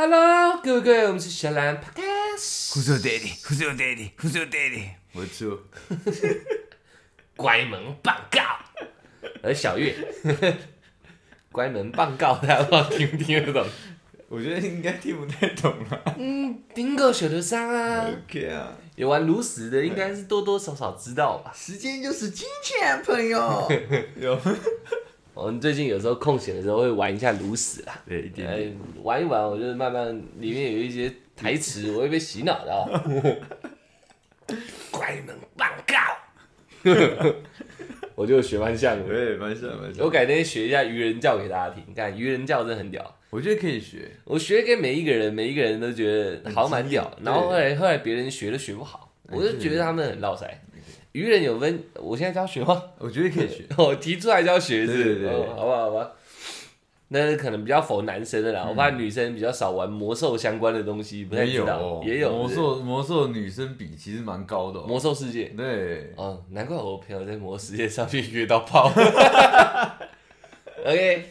Hello，各位各位，我们是小蓝 Podcast，Who's your daddy? Who's your daddy? Who's your daddy? 我错，关门报告。而小月，关门报告，大家不知道听不听得懂？我觉得应该听不太懂了。嗯，听过小流商啊，OK 啊，有玩炉石的，应该是多多少少知道吧。时间就是金钱，朋友。有，我们最近有时候空闲的时候会玩一下炉石啦，对，一点玩一玩，我就慢慢里面有一些台词，我会被洗脑的啊。关门报告，我就学蛮像的。对，蛮像蛮像。我改天学一下愚人教给大家听，看愚人教真的很屌。我觉得可以学。我学给每一个人，每一个人都觉得好像蛮屌，然后后来后来别人学都学不好，我就觉得他们很绕塞。愚人有分，我现在就要学吗？我觉得可以学。我提出来就要学是对对对哦好吧好吧。那可能比较否男生的啦，我怕女生比较少玩魔兽相关的东西，不太知道没有哦，，也有魔兽，魔兽女生比其实蛮高的哦。魔兽世界。对，哦，难怪我朋友在魔兽世界上面约到炮。OK，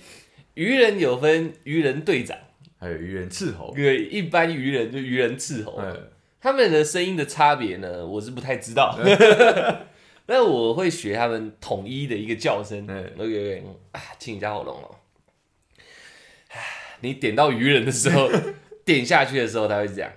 愚人有分愚人队长，还有愚人斥候。对，一般愚人就愚人斥候。哎，他们的声音的差别呢，我是不太知道。但我会学他们统一的一个叫声。哎 OK OK，啊，清一下喉咙哦。你点到愚人的时候，点下去的时候，他会这样。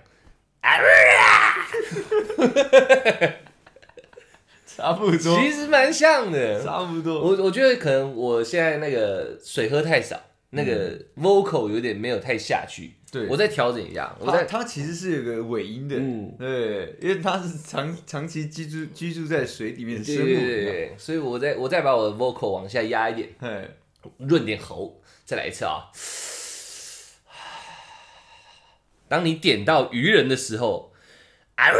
差不多，其实蛮像的。差不多。我我觉得可能我现在那个水喝太少，那个 vocal 有点没有太下去。对我再调整一下。我它在它其实是有个尾音的，嗯对，因为它是长长期居住居住在水里面的生物，对对对对，所以我再我再把我的 vocal 往下压一点。哎，润点喉，再来一次啊！当你点到鱼人的时候，啊，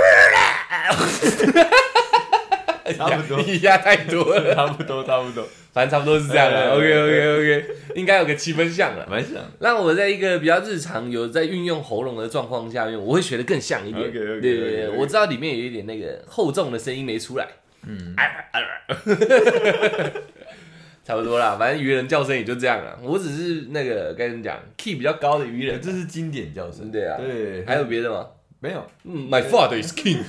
差不多你 压太多了，差不多差不多，反正差不多是这样哎了。OK OK OK，应该有个七分像了。蛮像。那我在一个比较日常有在运用喉咙的状况下面，我会学的更像一点。对对对，我知道里面有一点那个厚重的声音没出来。嗯，差不多啦，反正愚人叫声也就这样了。我只是那个该怎么讲，key 比较高的愚人。这是经典叫声，对啊对，还有别的吗？没有？嗯，My father is king。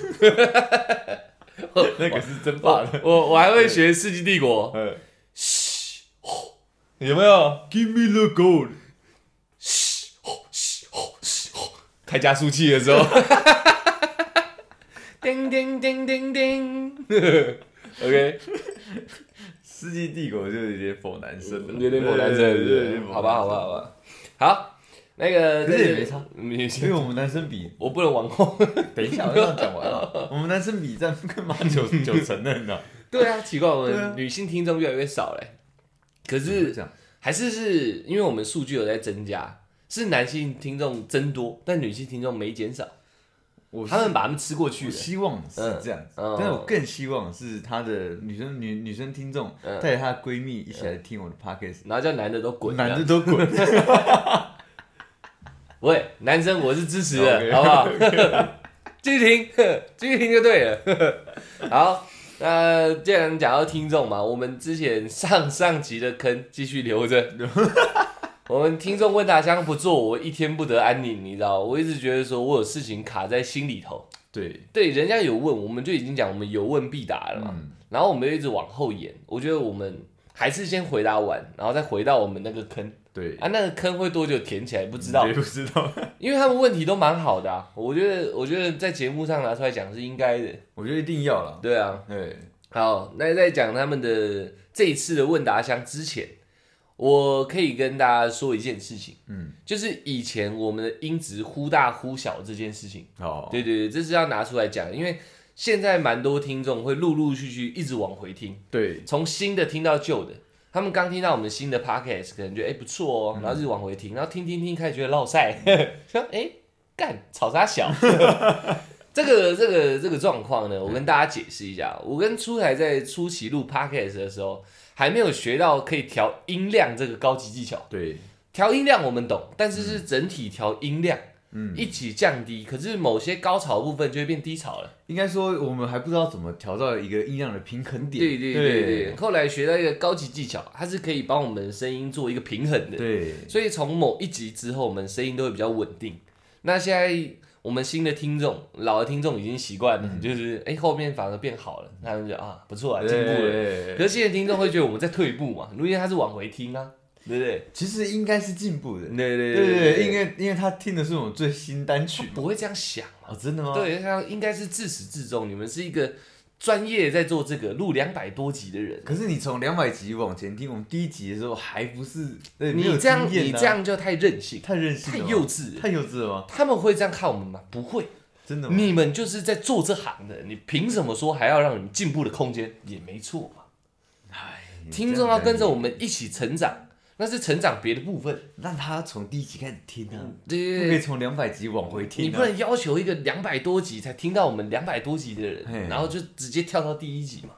那个是真棒的。我我还会学《世纪帝国》。呃嘘，吼有没有？，Give me the gold，嘘，吼嘘，吼嘘，吼开加速器的时候。叮叮叮叮叮。OK，世纪帝国就有点否男生了，有点否男生，对对对对好吧，好吧，好吧。好，那个可是也没差，没因为我们男生比，我不能往后。等一下我要讲完了，我们男生比占干嘛九九成的呢？对啊，奇怪，我对啊。们女性听众越来越少嘞。可是这样，还是是因为我们数据有在增加，是男性听众增多，但女性听众没减少，我他们把他们吃过去了。希望是这样子，嗯。嗯但是我更希望是她的女生女女生听众嗯。带着她的闺蜜一起来听我的 podcast，然后叫男的都滚，男的都滚，喂，男生我是支持的 OK 好不好？继续听，继续听就对了。好，那既然讲到听众嘛，我们之前上上集的坑继续留着。我们听众问答箱不做，我一天不得安宁，你知道？我一直觉得说我有事情卡在心里头。对，对，人家有问，我们就已经讲我们有问必答了嘛。嗯，然后我们就一直往后延，我觉得我们还是先回答完，然后再回到我们那个坑对，啊。那个坑会多久填起来不知道也，不知道，因为他们问题都蛮好的啊。我觉得，我觉得在节目上拿出来讲是应该的。我觉得一定要了，对啊，对，好，那在讲他们的这一次的问答箱之前，我可以跟大家说一件事情，嗯，就是以前我们的音质忽大忽小这件事情。哦，对对对，这是要拿出来讲，因为现在蛮多听众会陆陆续续一直往回听，对，从新的听到旧的。他们刚听到我们新的 podcast，可能觉得哎、不错哦，嗯然后就往回听，然后听听听，开始觉得落塞，说哎干吵啥小。这个这个这个状况呢，我跟大家解释一下。我跟出台在初期录 podcast 的时候，还没有学到可以调音量这个高级技巧。对，调音量我们懂，但是是整体调音量，嗯，一起降低。可是某些高潮部分就会变低潮了。应该说我们还不知道怎么调到一个音量的平衡点，对对对对，后来学到一个高级技巧，它是可以帮我们的声音做一个平衡的。对，所以从某一集之后，我们声音都会比较稳定。那现在我们新的听众、老的听众已经习惯了，就是哎、后面反而变好了，他们就啊不错啊，进步了。了可是新的听众会觉得我们在退步嘛，因为他是往回听啊，对不对？其实应该是进步的。对对对对对，因为因为他听的是我们最新单曲嘛。不会这样想嘛？哦，真的吗？，对，他应该是自始至终，你们是一个专业在做这个录两百多集的人。可是你从两百集往前听，我们第一集的时候还不是，对，你这样，啊你这样就太任性，太任性太，幼稚。太幼稚了吗？他们会这样看我们吗？不会，真的吗？你们就是在做这行的，你凭什么说还要让你们进步的空间？也没错嘛。哎，听众要跟着我们，们一起成长，那是成长别的部分。让他从第一集开始听啊，对不可以从两百集往回听啊。你不能要求一个两百多集才听到我们两百多集的人，然后就直接跳到第一集嘛。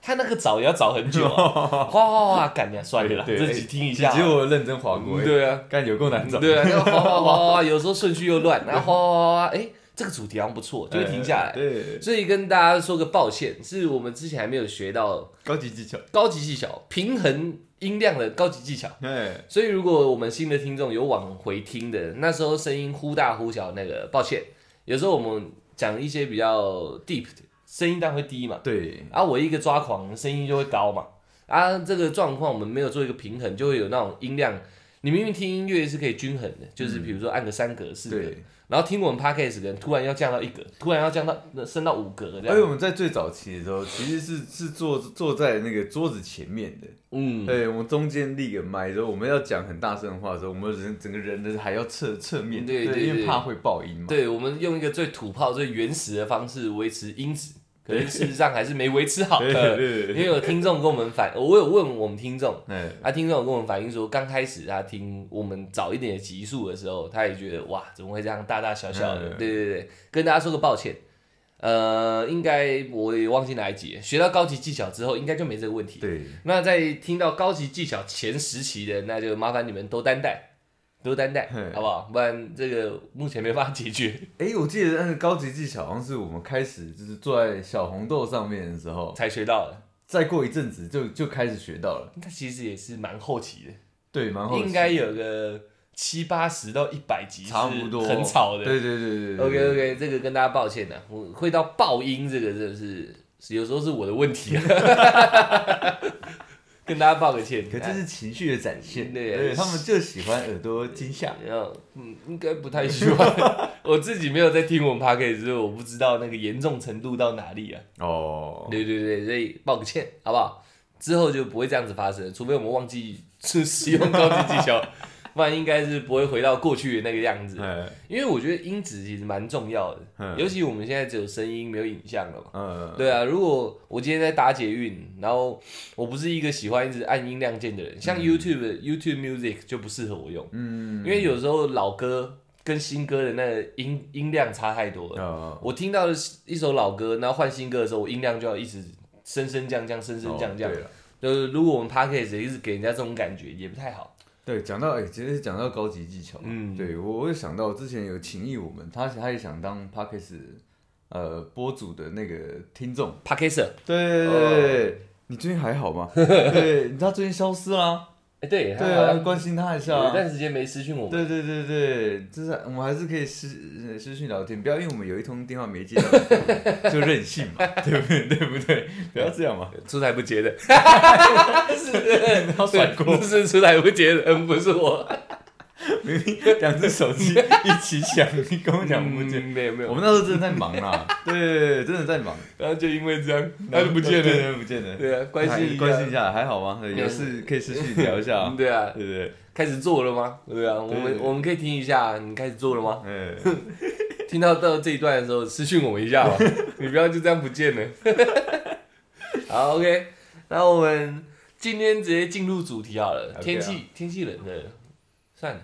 他那个找也要找很久、啊，哗 哗哗，赶呀，算了自己听一下结啊。果我认真划过，哎，对啊，干有够难找。对啊，那个哗哗哗哗，有时候顺序又乱，然后哗哗哗哗，哎，这个主题好像不错，就会停下来。对，所以跟大家说个抱歉，是我们之前还没有学到高级技巧。高级技巧，平衡音量的高级技巧。哎，所以如果我们新的听众有往回听的，那时候声音忽大忽小，那个抱歉，有时候我们讲一些比较 deep 的声音当然会低嘛，对，啊，我一个抓狂，声音就会高嘛，啊，这个状况我们没有做一个平衡，就会有那种音量。你明明听音乐是可以均衡的，就是比如说按个三格、四格，对。然后听我们 podcast 的人突然要降到一格，突然要降到升到五格这样。而且我们在最早期的时候，其实是是坐坐在那个桌子前面的，嗯，对，我们中间立个麦，之后我们要讲很大声的话的时候，我们人整个人的还要侧侧面，对对对因为怕会爆音嘛。对，我们用一个最土炮、最原始的方式维持音质，可是事实上还是没维持好因为有听众跟我们反，我有问我们听众，哎，啊，听众有跟我们反映说，刚开始他听我们早一点的集数的时候，他也觉得哇，怎么会这样大大小小的？嗯。对对对，跟大家说个抱歉。呃，应该我也忘记哪一集了，学到高级技巧之后，应该就没这个问题。对，那在听到高级技巧前十期的，那就麻烦你们多担待，多担待，好不好？不然这个目前没办法解决。哎，我记得那个高级技巧好像是我们开始就是坐在小红豆上面的时候，才学到的，再过一阵子就就开始学到了，它其实也是蛮后期的，对，蛮好奇，应该有个七八十到一百集，差不多，很吵的。对对对 OK OK，这个跟大家抱歉的，我会到爆音，这个真的是是有时候是我的问题，跟大家抱个歉。可这是情绪的展现，对对他们就喜欢耳朵惊吓。然后嗯，应该不太喜欢。我自己没有在听我们 p o d c a s t 所以我不知道那个严重程度到哪里啊。哦，对对对，所以抱个歉，好不好？之后就不会这样子发生，除非我们忘记是使用高级技巧，不然应该是不会回到过去的那个样子。哎，因为我觉得音质其实蛮重要的，嗯。尤其我们现在只有声音没有影像了嘛。嗯，对啊，如果我今天在打捷运，然后我不是一个喜欢一直按音量键的人，像 YouTube、YouTube Music 就不适合我用，嗯，因为有时候老歌跟新歌的那个音音量差太多了。呃，我听到一首老歌，然后换新歌的时候，我音量就要一直升升降降、升升降降。就是如果我们 Podcast 一直给人家这种感觉，也不太好。对，讲到哎、其实讲到高级技巧嘛，嗯对我我有想到之前有情谊我们，他他也想当 Parkes 呃播主的那个听众，p a r k e s 对对对对，你最近还好吗？对，他最近消失啦，哎，对，对啊，关心他一下有。段时间没私讯我们。对对对对，就是我们还是可以私呃私讯聊天，不要因为我们有一通电话没接到 就任性嘛，对不对？对不对？不要这样嘛，出台不接的，是，然后甩锅，是出台不接的，嗯，不是我。明明两只手机一起响，你跟我讲不见。嗯没有没有，我们那时候真的在忙啦，对 对对，真的在忙，然后就因为这样，他就不见了。对，不见了。对啊，关心一下关心一下，还好吗？有事可以私讯聊一下啊嗯，对啊，对不对？开始做了吗？对啊，我们对我们可以听一下，你开始做了吗？嗯，听到到这一段的时候，私信我们一下吧，你不要就这样不见了。好，OK，那我们今天直接进入主题好了。OK 啊天气天气冷了，算了，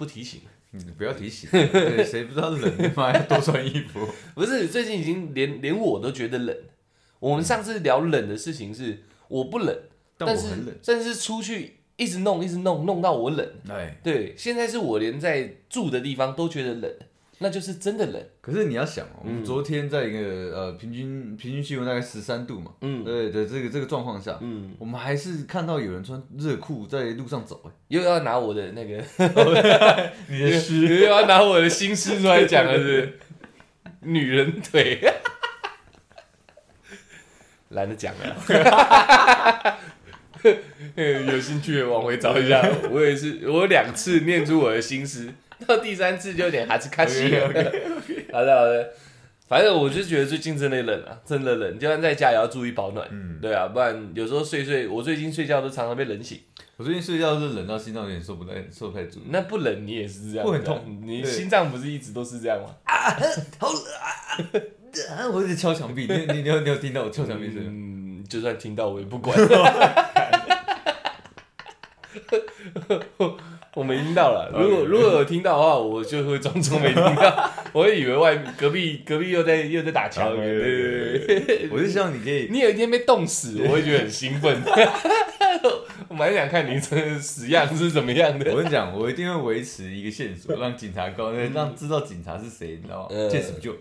不提醒。你不要提醒，对，谁不知道冷，妈要多穿衣服。不是，最近已经连连我都觉得冷。我们上次聊冷的事情是我不冷，但是但是出去一直弄一直弄弄到我冷。哎，对，现在是我连在住的地方都觉得冷。那就是真的冷。可是你要想哦，我嗯们昨天在一个呃平均平均气温大概十三度嘛，嗯对的这个这个状况下，嗯，我们还是看到有人穿热裤在路上走，哎又要拿我的那个，你的诗又要拿我的心思出来讲了，是？女人腿，懒得讲了。有兴趣的往回找一下，我也是，我两次念出我的心思，到第三次就有点哈兹卡西了。好的好的，反正我就觉得最近真的冷啊，真的冷，就算在家也要注意保暖。嗯，对啊，不然有时候睡睡，我最近睡觉都常常被冷醒。我最近睡觉是冷到心脏有点受不太受不太住，那不冷你也是这样，会很痛你心脏不是一直都是这样吗？啊好冷啊！我一直敲墙壁，你你你有你有听到我敲墙壁声音？嗯，就算听到我也不管。我没听到了，如果如果有听到的话，我就会装作没听到，我会以为外面隔壁隔壁又在又在打枪了。对对对，我就希望你可以，你有一天被冻死，我会觉得很兴奋。我蛮想看你这死样是怎么样的。我跟你讲，我一定会维持一个线索，让警察高，让知道警察是谁，你知道吗？嗯见死不救，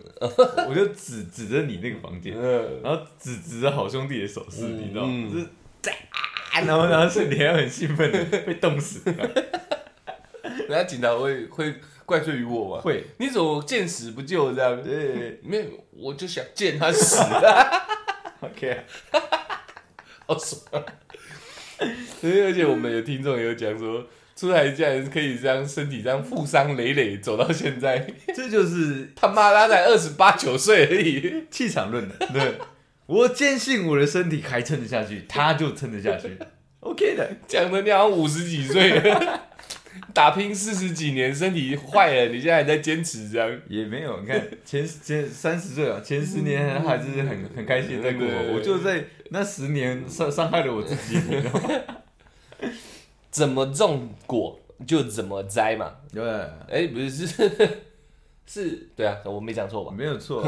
我就指指着你那个房间，嗯，然后指指着好兄弟的手势，嗯你知道吗？然后然后是你还很兴奋的被冻死，人家警察会会怪罪于我吗？会，你怎么见死不救这样？对没有，我就想见他死。OK，好爽。对，而且我们有听众也有讲说，出来竟然可以这样身体这样负伤累累走到现在，这就是他妈他才二十八九岁而已。气场论的，对。我坚信我的身体还撑得下去，他就撑得下去，OK 的。讲的你好像五十几岁了，打拼四十几年，身体坏了，你现在还在坚持这样。也没有，你看前前三十岁啊，前十年还是很很开心在过对，我就在那十年伤伤害了我自己，你知道吗？怎么种果就怎么摘嘛。对，哎、不是是是，对啊，我没讲错吧？没有错，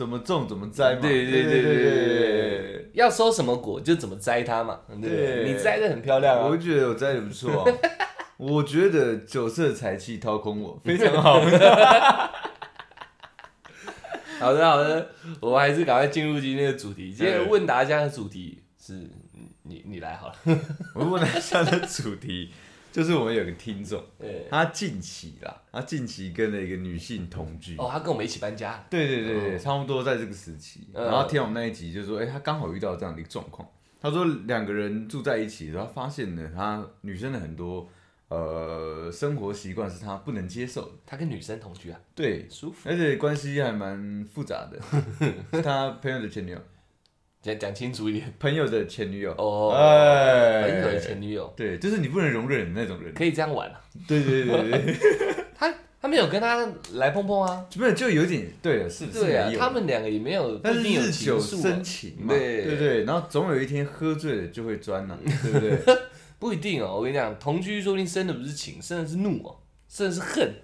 怎么种怎么栽嘛。对对对对对对，要收什么果就怎么摘它嘛。对你摘的很漂亮啊我啊。觉得我摘的不错啊。我觉得酒色财气掏空我，非常好。好的好的，我们还是赶快进入今天的主题。今天问答家的主题是你你来好了。我问他下的主题，就是我们有个听众，对，他近期啦，他近期跟了一个女性同居。哦，他跟我们一起搬家。对对对差不多在这个时期。嗯然后听我们那一集就说，哎、他刚好遇到这样的一个状况。他说两个人住在一起，然后发现呢，他女生的很多呃生活习惯是他不能接受的。他跟女生同居啊，对，舒服。而且关系还蛮复杂的，是他朋友的前女友，讲讲清楚一点。朋友的前女友。哦，哎朋友的前女友对，就是你不能容忍的那种人。可以这样玩啊。对对对对，他他没有跟他来碰碰啊。没有就有点对了，是是对啊他们两个也没有，但是日久生情嘛，对对对，然后总有一天喝醉了就会钻呐、对不对？不一定哦。我跟你讲，同居说不定生的不是情，生的是怒哦，生的是恨，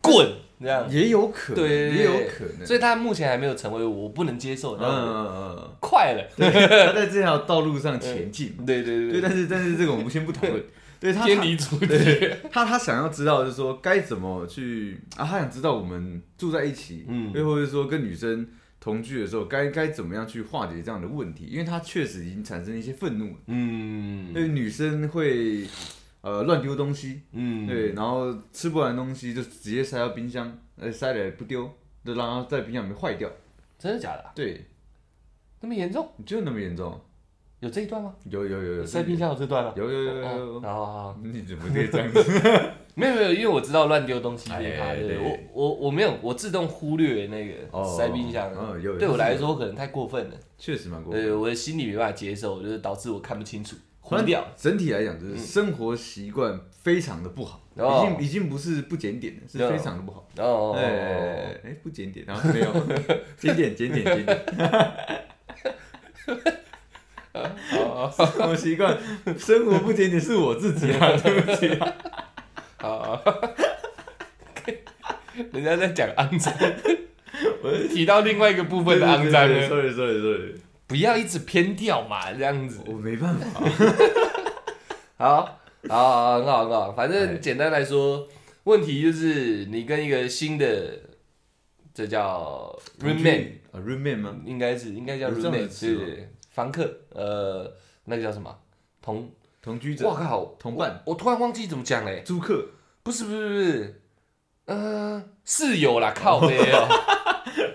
滚这样。也有可能，也有可能。所以他目前还没有成为我不能接受嗯的嗯。嗯嗯快了，嗯，他在这条道路上前进。对对对，但是但是这个我们先不讨论。对他偏离主题。他他想要知道就是说该怎么去啊，他想知道我们住在一起，嗯又或者说跟女生同居的时候该该怎么样去化解这样的问题，因为他确实已经产生一些愤怒了。嗯因为女生会呃乱丢东西，嗯，对，然后吃不完的东西就直接塞到冰箱，呃，塞了也不丢，就让它在冰箱里面坏掉。真的假的啊？对，那么严重？就那么严重？有这一段吗？有有有有，塞冰箱有这段吗？有有有有。好好好，你怎么可以这样子？没有没有，因为我知道乱丢东西这一趴，哎对对我我我没有，我自动忽略那个哦塞冰箱嗯有，对我来说可能太过分了，确实蛮过分。对，我的心里没办法接受，就是导致我看不清楚，糊反正掉。整体来讲，就是生活习惯非常的不好，已经已经不是不检点了，是非常的不好。哦，哎哎，不检点，然后没有检点检点检点，好生活习惯生活不检点是我自己啊，对不起。啊。人家在讲肮脏，我提到另外一个部分的肮脏了，，sorry sorry sorry，不要一直偏掉嘛，这样子。我没办法。好，好，好，很好，很好。反哎正简单来说，问题就是你跟一个新的这叫 roommate，啊，roommate 吗？应该是应该叫 roommate，词吗对对对，房客，呃，那个叫什么同？同居者我、靠，同伴我，我突然忘记怎么讲嘞，租客，不是不是不是，呃，室友啦，靠背哦。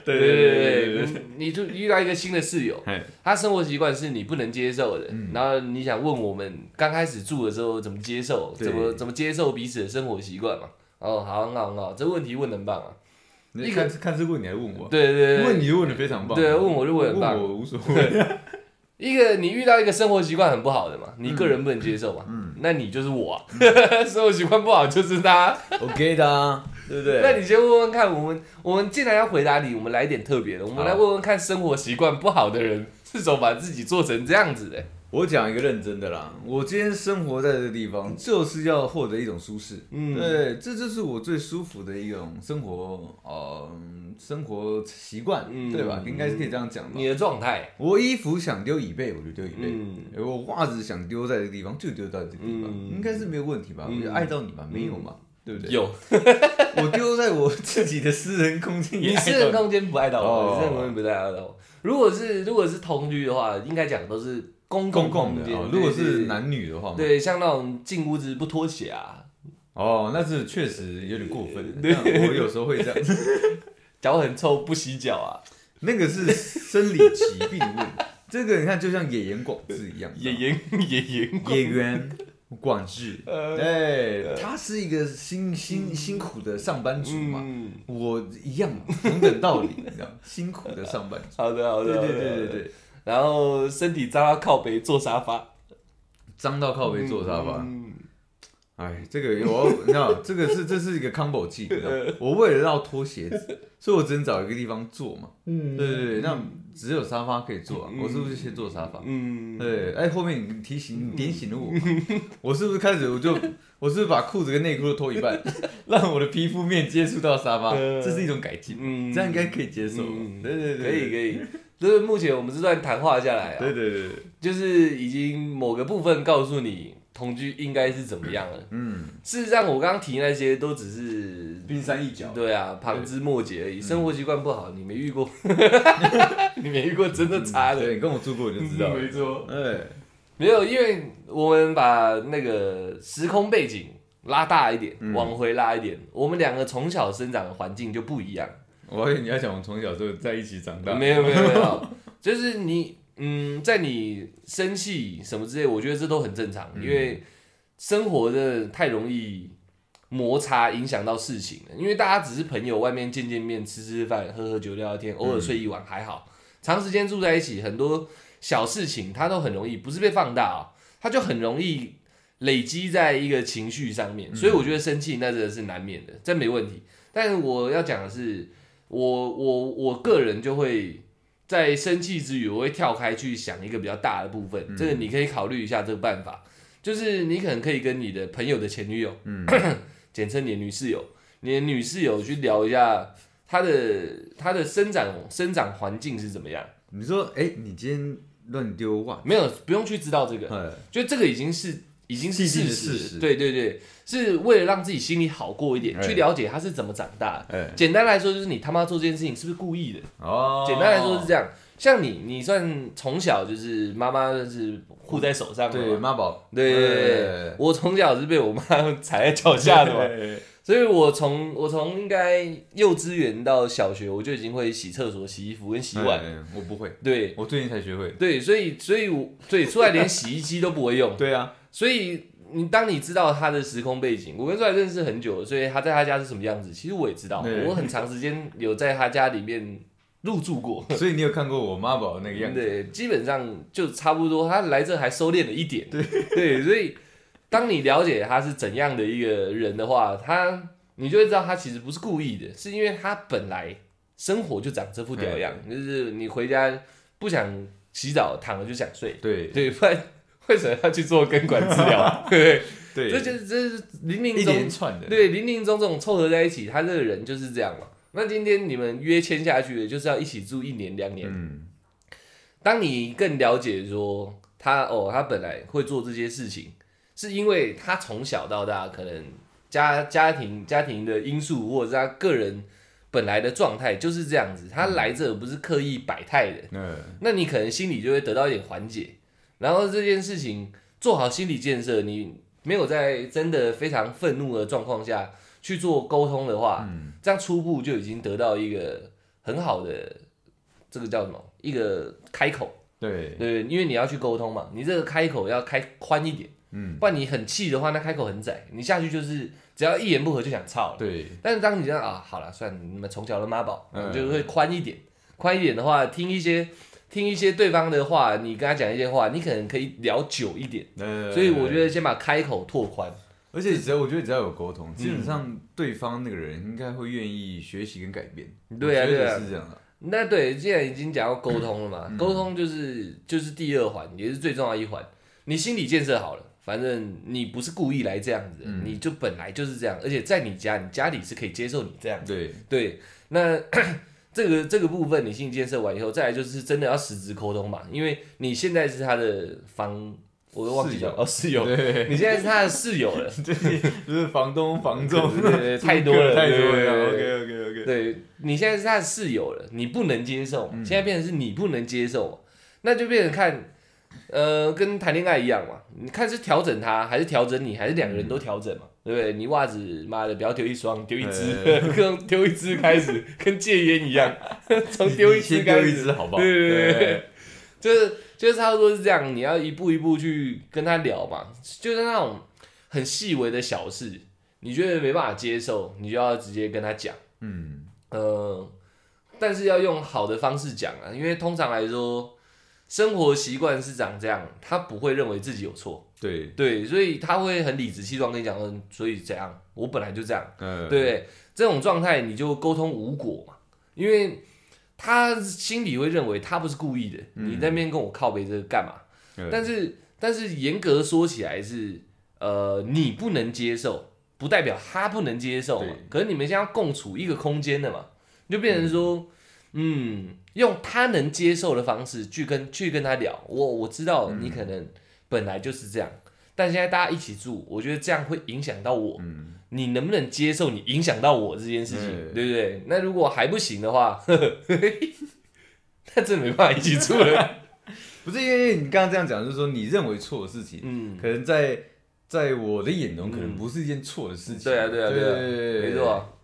对对对对，你你就遇到一个新的室友，他生活习惯是你不能接受的，嗯然后你想问我们刚开始住的时候怎么接受，怎么怎么接受彼此的生活习惯嘛？哦，好，很好，很好，这问题问得很棒啊！你一个看看是问你还是问我？对对对问你就问的非常棒，对，问我就问很棒。我无所谓。一个你遇到一个生活习惯很不好的嘛，你个人不能接受嘛，嗯那你就是我啊，生活习惯不好就是他。OK 的啊，对不对？那你先问问看，我们我们既然要回答你，我们来点特别的，我们来问问看生活习惯不好的人是怎么把自己做成这样子的。我讲一个认真的啦，我今天生活在这个地方，就是要获得一种舒适。嗯对，这就是我最舒服的一种生活，呃，生活习惯，嗯对吧？应该是可以这样讲吧你。的状态，我衣服想丢椅背，我就丢椅背；嗯我袜子想丢在这个地方，就丢在这个地方，嗯应该是没有问题吧？嗯我就爱到你吧，没有嘛？对不对？有。我丢在我自己的私人空间，你私人空间不爱到我，哦。你私人空间不爱到我。如果是如果是同居的话，应该讲都是公公共空间。共的哦。如果是男女的话嘛，对，像那种进屋子不脱鞋啊，哦，那是确实有点过分。对。但我有时候会这样，脚很臭不洗脚啊，那个是生理疾病问题。这个你看，就像野言广志一样，野言野言野原广志，呃对，他是一个辛辛辛苦的上班族嘛，嗯，我一样，同等道理，你知道，辛苦的上班族。好的好的，对对对对对，然后身体脏到靠背坐沙发，脏到靠背坐沙发，嗯哎，这个我 你知道，这个是这是一个 combo 技，你知道 我为了要脱鞋子，所以我只能找一个地方坐嘛。嗯对对对，那只有沙发可以坐啊，我是不是先坐沙发？嗯，对，哎，后面你提醒你点醒了我，我是不是开始我就我是不是把裤子跟内裤都脱一半，让我的皮肤面接触到沙发，呃这是一种改进，嗯这样应该可以接受对对对，可以可以。就是目前我们这段谈话下来啊，对对对对，就是已经某个部分告诉你同居应该是怎么样了。嗯，事实上，我刚刚提那些都只是冰山一角，对啊，旁枝末节嗯而已。生活习惯不好，你没遇过，你没遇过真的差的。对，你跟我住过你就知道了。没错，哎，没有，因为我们把那个时空背景拉大一点，嗯往回拉一点，我们两个从小生长的环境就不一样。我以为你要讲我从小就在一起长大，没有没有没有，就是你嗯，在你生气什么之类，我觉得这都很正常，因为生活真的太容易摩擦，影响到事情了。因为大家只是朋友，外面见见面、吃吃饭、喝喝酒、聊聊天，偶尔睡一晚还好。长时间住在一起，很多小事情它都很容易，不是被放大啊、它就很容易累积在一个情绪上面。所以我觉得生气那真的是难免的，这没问题。但是我要讲的是，我我我个人就会在生气之余，我会跳开去想一个比较大的部分。这个你可以考虑一下这个办法，就是你可能可以跟你的朋友的前女友，嗯。简称你的女室友，你的女室友去聊一下她的她的生长生长环境是怎么样。你说，哎，你今天乱丢袜，没有，不用去知道这个，哎，就这个已经是已经是事实。对对对，是为了让自己心里好过一点，哎去了解他是怎么长大简单来说，就是你他妈做这件事情是不是故意的？哦，简单来说是这样。像你，你算从小就是妈妈是护在手上的对嘛？妈宝，对对我从小是被我妈踩在脚下的嘛，哎所以我从我从应该幼稚园到小学，我就已经会洗厕所、洗衣服跟洗碗。哎我不会，对我最近才学会。对，所以所以我对出来连洗衣机都不会用。对啊，所以你当你知道他的时空背景，我跟出来认识很久了，所以他在他家是什么样子，其实我也知道。对我很长时间有在他家里面入住过。所以你有看过我妈宝那个样子？对，基本上就差不多。他来这还收敛了一点。对对，所以当你了解他是怎样的一个人的话，他你就会知道他其实不是故意的，是因为他本来生活就长这副屌样，就是你回家不想洗澡，躺着就想睡。对对，不然为什么要去做根管治疗？对不对？对，这就是这是零零一总连串的。对，林林总总凑合在一起，他这个人就是这样嘛。那今天你们约签下去的，就是要一起住一年两年。嗯，当你更了解说他哦，他本来会做这些事情，是因为他从小到大可能家家庭家庭的因素，或者是他个人本来的状态就是这样子，他来这不是刻意摆态的，嗯，那你可能心里就会得到一点缓解。然后这件事情做好心理建设，你没有在真的非常愤怒的状况下去做沟通的话，这样初步就已经得到一个很好的这个叫什么一个开口。对，对，因为你要去沟通嘛，你这个开口要开宽一点，嗯，不然你很气的话，那开口很窄，你下去就是只要一言不合就想操了。对，但是当你这样啊，好了，算了，你们从小的妈宝，嗯。就会宽一点，宽一点的话，听一些听一些对方的话，你跟他讲一些话，你可能可以聊久一点。呃，所以我觉得先把开口拓宽。而且只要我觉得只要有沟嗯通，基本上对方那个人应该会愿意学习跟改变。对啊对啊是这样的。那对，既然已经讲到沟通了嘛，嗯沟通就是就是第二环，也是最重要的一环。你心理建设好了，反正你不是故意来这样子你就本来就是这样，而且在你家，你家里是可以接受你这样。对，对，那这个这个部分你心理建设完以后，再来就是真的要实质沟通嘛，因为你现在是他的房，我都忘记了哦，室友，对，你现在是他的室友了，就是房东、房仲，对对对太多了，太多对对了。对 OK OK OK。对你现在是他的室友了，你不能接受现在变成是你不能接受嘛，那就变成看，呃，跟谈恋爱一样嘛，你看是调整他，还是调整你，还是两个人都调整嘛，对不对？你袜子妈的不要丢一双，丢一只，从丢一只开始，跟戒烟一样，从丢一只先丢一开始，只好不好？对对对对，就是就是差不多是这样，你要一步一步去跟他聊嘛，就是那种很细微的小事，你觉得没办法接受，你就要直接跟他讲。嗯，呃，但是要用好的方式讲啊，因为通常来说，生活习惯是长这样，他不会认为自己有错，对，对，所以他会很理直气壮跟你讲，嗯，所以怎样，我本来就这样，嗯，对？这种状态你就沟通无果嘛，因为他心里会认为他不是故意的，你在那边跟我靠背这个干嘛？呃但是但是严格说起来是，呃，你不能接受，不代表他不能接受嘛。可是你们现在要共处一个空间的嘛，就变成说，嗯，用他能接受的方式去跟去跟他聊。我我知道你可能本来就是这样，但现在大家一起住，我觉得这样会影响到我。嗯，你能不能接受你影响到我这件事情，嗯对不对？那如果还不行的话，呵 呵那真没办法一起住了。不是因为你刚刚这样讲，就是说你认为错的事情，嗯，可能在在我的眼中，可能不是一件错的事情。对啊，对啊，对啊，没错。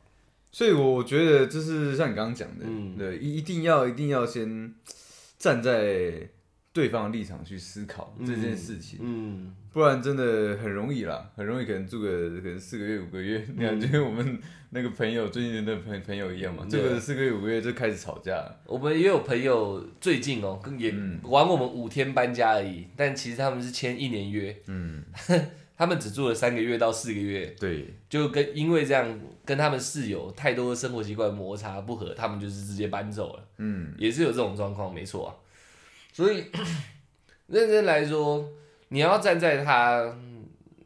啊。所以我觉得就是像你刚刚讲的，嗯。对，一一定要一定要先站在对方的立场去思考这件事情，嗯，不然真的很容易啦，很容易可能住个可能四个月五个月，你看就跟我们那个朋友最近的那个朋朋友一样嘛，住对。个四个月五个月就开始吵架了，我们也有朋友最近哦，跟也嗯。玩我们五天搬家而已，但其实他们是签一年约，嗯，他们只住了三个月到四个月，对，就跟因为这样跟他们室友太多的生活习惯摩擦不合，他们就是直接搬走了。嗯也是有这种状况，没错啊。所以 认真来说，你要站在他，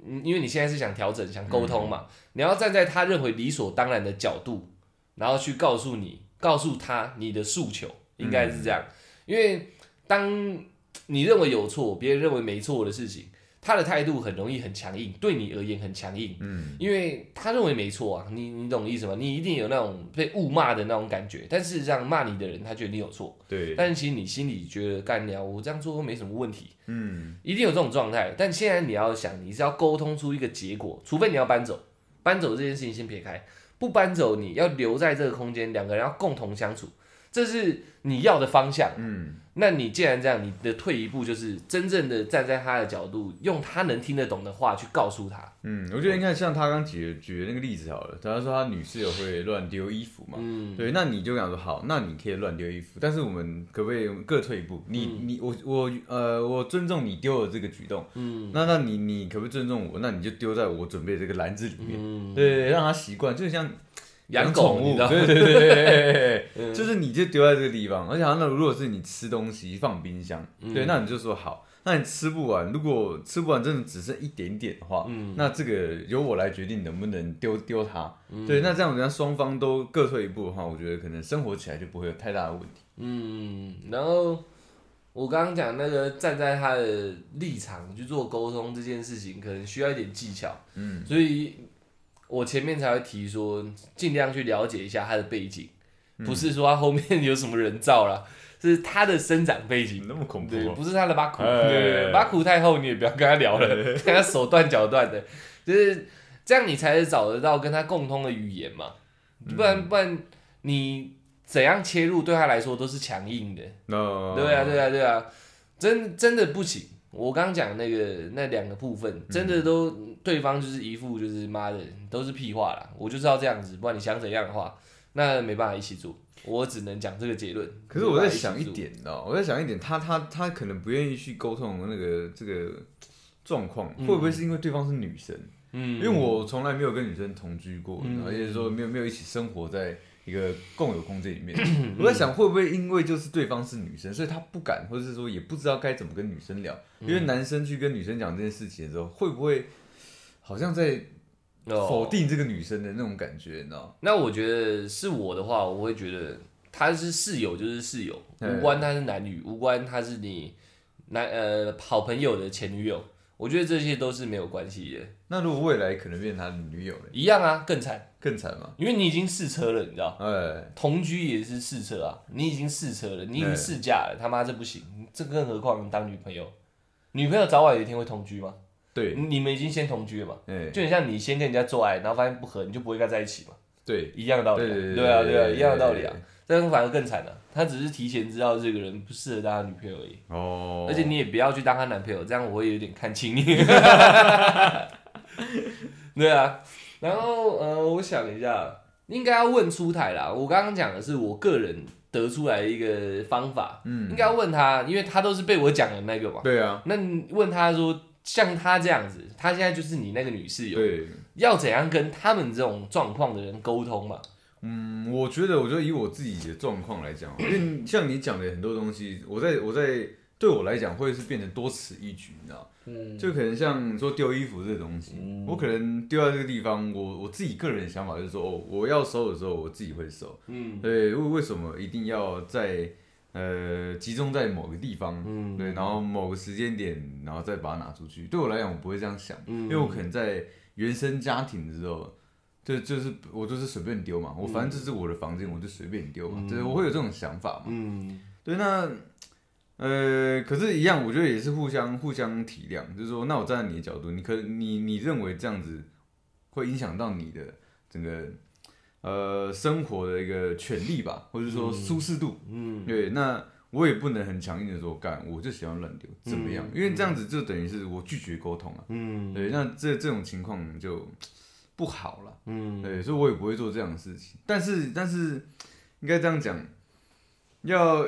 嗯因为你现在是想调整、想沟通嘛，你要站在他认为理所当然的角度，然后去告诉你、告诉他你的诉求，应该是这样。因为当你认为有错，别人认为没错的事情，他的态度很容易很强硬，对你而言很强硬。嗯，因为他认为没错啊，你你懂意思吗？你一定有那种被误骂的那种感觉，但事实上骂你的人他觉得你有错，对，但是其实你心里觉得干掉我这样做都没什么问题，嗯。一定有这种状态。但现在你要想，你是要沟通出一个结果，除非你要搬走，搬走这件事情先撇开，不搬走你要留在这个空间，两个人要共同相处，这是你要的方向。嗯那你既然这样，你的退一步就是真正的站在他的角度，用他能听得懂的话去告诉他。嗯，我觉得你看像他刚举举的那个例子好了，他说他女室友会乱丢衣服嘛，嗯，对，那你就想说好，那你可以乱丢衣服，但是我们可不可以各退一步？你、你我我呃，我尊重你丢的这个举动，嗯那那你你可不可以尊重我？那你就丢在我准备的这个篮子里面，嗯，对，让他习惯，就像养狗，你宠物，知道吗？对对对就是你就丢在这个地方，而且那如果是你吃东西放冰箱，嗯对，那你就说好。那你吃不完，如果吃不完真的只剩一点点的话，嗯那这个由我来决定能不能丢丢它。嗯对，那这样人家双方都各退一步的话，我觉得可能生活起来就不会有太大的问题。嗯，然后我刚刚讲那个站在他的立场去做沟通这件事情，可能需要一点技巧。嗯所以我前面才会提说，尽量去了解一下他的背景，嗯不是说他后面有什么人造啦，是他的生长背景。那么恐怖对，哦，不是他的巴苦，哎对对对，巴苦太厚，你也不要跟他聊了，跟他手断脚断的，就是这样，你才是找得到跟他共通的语言嘛，不然不然你怎样切入对他来说都是强硬的，那对啊对啊对啊，真真的不行。我刚刚讲那个那两个部分，真的都对方就是一副就是妈的都是屁话啦，我就知道这样子，不管你想怎样的话，那没办法一起住，我只能讲这个结论。可是我在想一点，哦，我在想一点，他他他可能不愿意去沟通那个这个状况，会不会是因为对方是女生？嗯因为我从来没有跟女生同居过，嗯然后也就是说没有没有一起生活在一个共有空间里面。我在想，会不会因为就是对方是女生，所以他不敢，或者是说也不知道该怎么跟女生聊？嗯因为男生去跟女生讲这件事情的时候，会不会好像在哦否定这个女生的那种感觉？你知道？那我觉得是我的话，我会觉得他是室友就是室友，嗯无关他是男女，无关他是你男呃好朋友的前女友，我觉得这些都是没有关系的，那如果未来可能变成他的女友了，一样啊，更惨，更惨嘛？因为你已经试车了，你知道，哎，同居也是试车啊，你已经试车了，你已经试驾了，他妈这不行，这更何况当女朋友，女朋友早晚有一天会同居吗？对，你们已经先同居了嘛，哎，就很像你先跟人家做爱，然后发现不合，你就不会跟他在一起嘛，对，一样的道理、啊，对对对啊对啊，一样的道理啊。对。这样反而更惨了，他只是提前知道这个人不适合当他女朋友而已，哦，而且你也不要去当他男朋友，这样我会有点看轻你。对啊，然后呃，我想一下，应该要问出台啦。我刚刚讲的是我个人得出来一个方法，嗯应该要问他，因为他都是被我讲的那个嘛。对啊，那你问他说，像他这样子，他现在就是你那个女室友，对，要怎样跟他们这种状况的人沟通嘛？嗯，我觉得，我觉得以我自己的状况来讲，因为 像你讲的很多东西，我在我在对我来讲会是变成多此一举，你知道？嗯，就可能像说丢衣服这个东西，我可能丢在这个地方，我我自己个人的想法就是说，哦，我要收的时候我自己会收。嗯对，为为什么一定要在呃集中在某个地方？嗯对，然后某个时间点，然后再把它拿出去。对我来讲，我不会这样想，嗯因为我可能在原生家庭的时候，就就是我就是随便丢嘛，我反正这是我的房间，我就随便丢嘛，对，我会有这种想法嘛。嗯对，那呃，可是，一样，我觉得也是互相互相体谅，就是说，那我站在你的角度，你可你你认为这样子会影响到你的整个呃生活的一个权利吧，或者说舒适度，嗯对，那我也不能很强硬的说干，我就喜欢乱丢，怎么样？因为这样子就等于是我拒绝沟通啊，嗯对，那这这种情况就不好了。嗯对，所以我也不会做这样的事情。但是，但是应该这样讲，要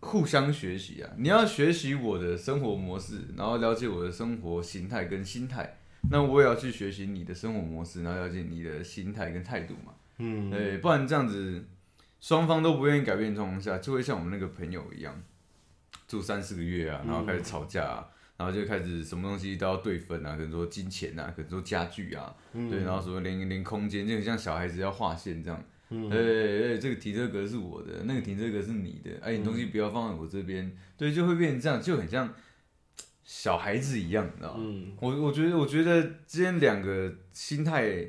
互相学习啊！你要学习我的生活模式，然后了解我的生活形态跟心态。那我也要去学习你的生活模式，然后了解你的心态跟态度嘛。嗯对，不然这样子双方都不愿意改变的状况下，就会像我们那个朋友一样，住三四个月啊，然后开始吵架啊。然后就开始什么东西都要对分啊，可能说金钱啊，可能说家具啊，对，然后什么连连空间，就很像小孩子要划线这样，嗯。哎哎，这个停车格是我的，那个停车格是你的，哎，你东西不要放在我这边，对，就会变成这样，就很像小孩子一样，你知道吗？嗯？我我觉得，我觉得之间两个心态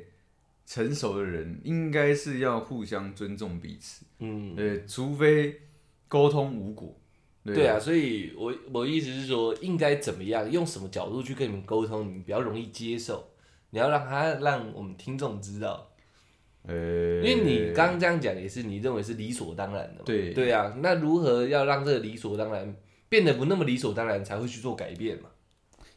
成熟的人，应该是要互相尊重彼此，嗯，对，除非沟通无果，对啊，所以我我意思是说，应该怎么样，用什么角度去跟你们沟通，你们比较容易接受。你要让他让我们听众知道，呃，因为你刚刚这样讲也是你认为是理所当然的嘛。对对啊，那如何要让这个理所当然变得不那么理所当然，才会去做改变嘛？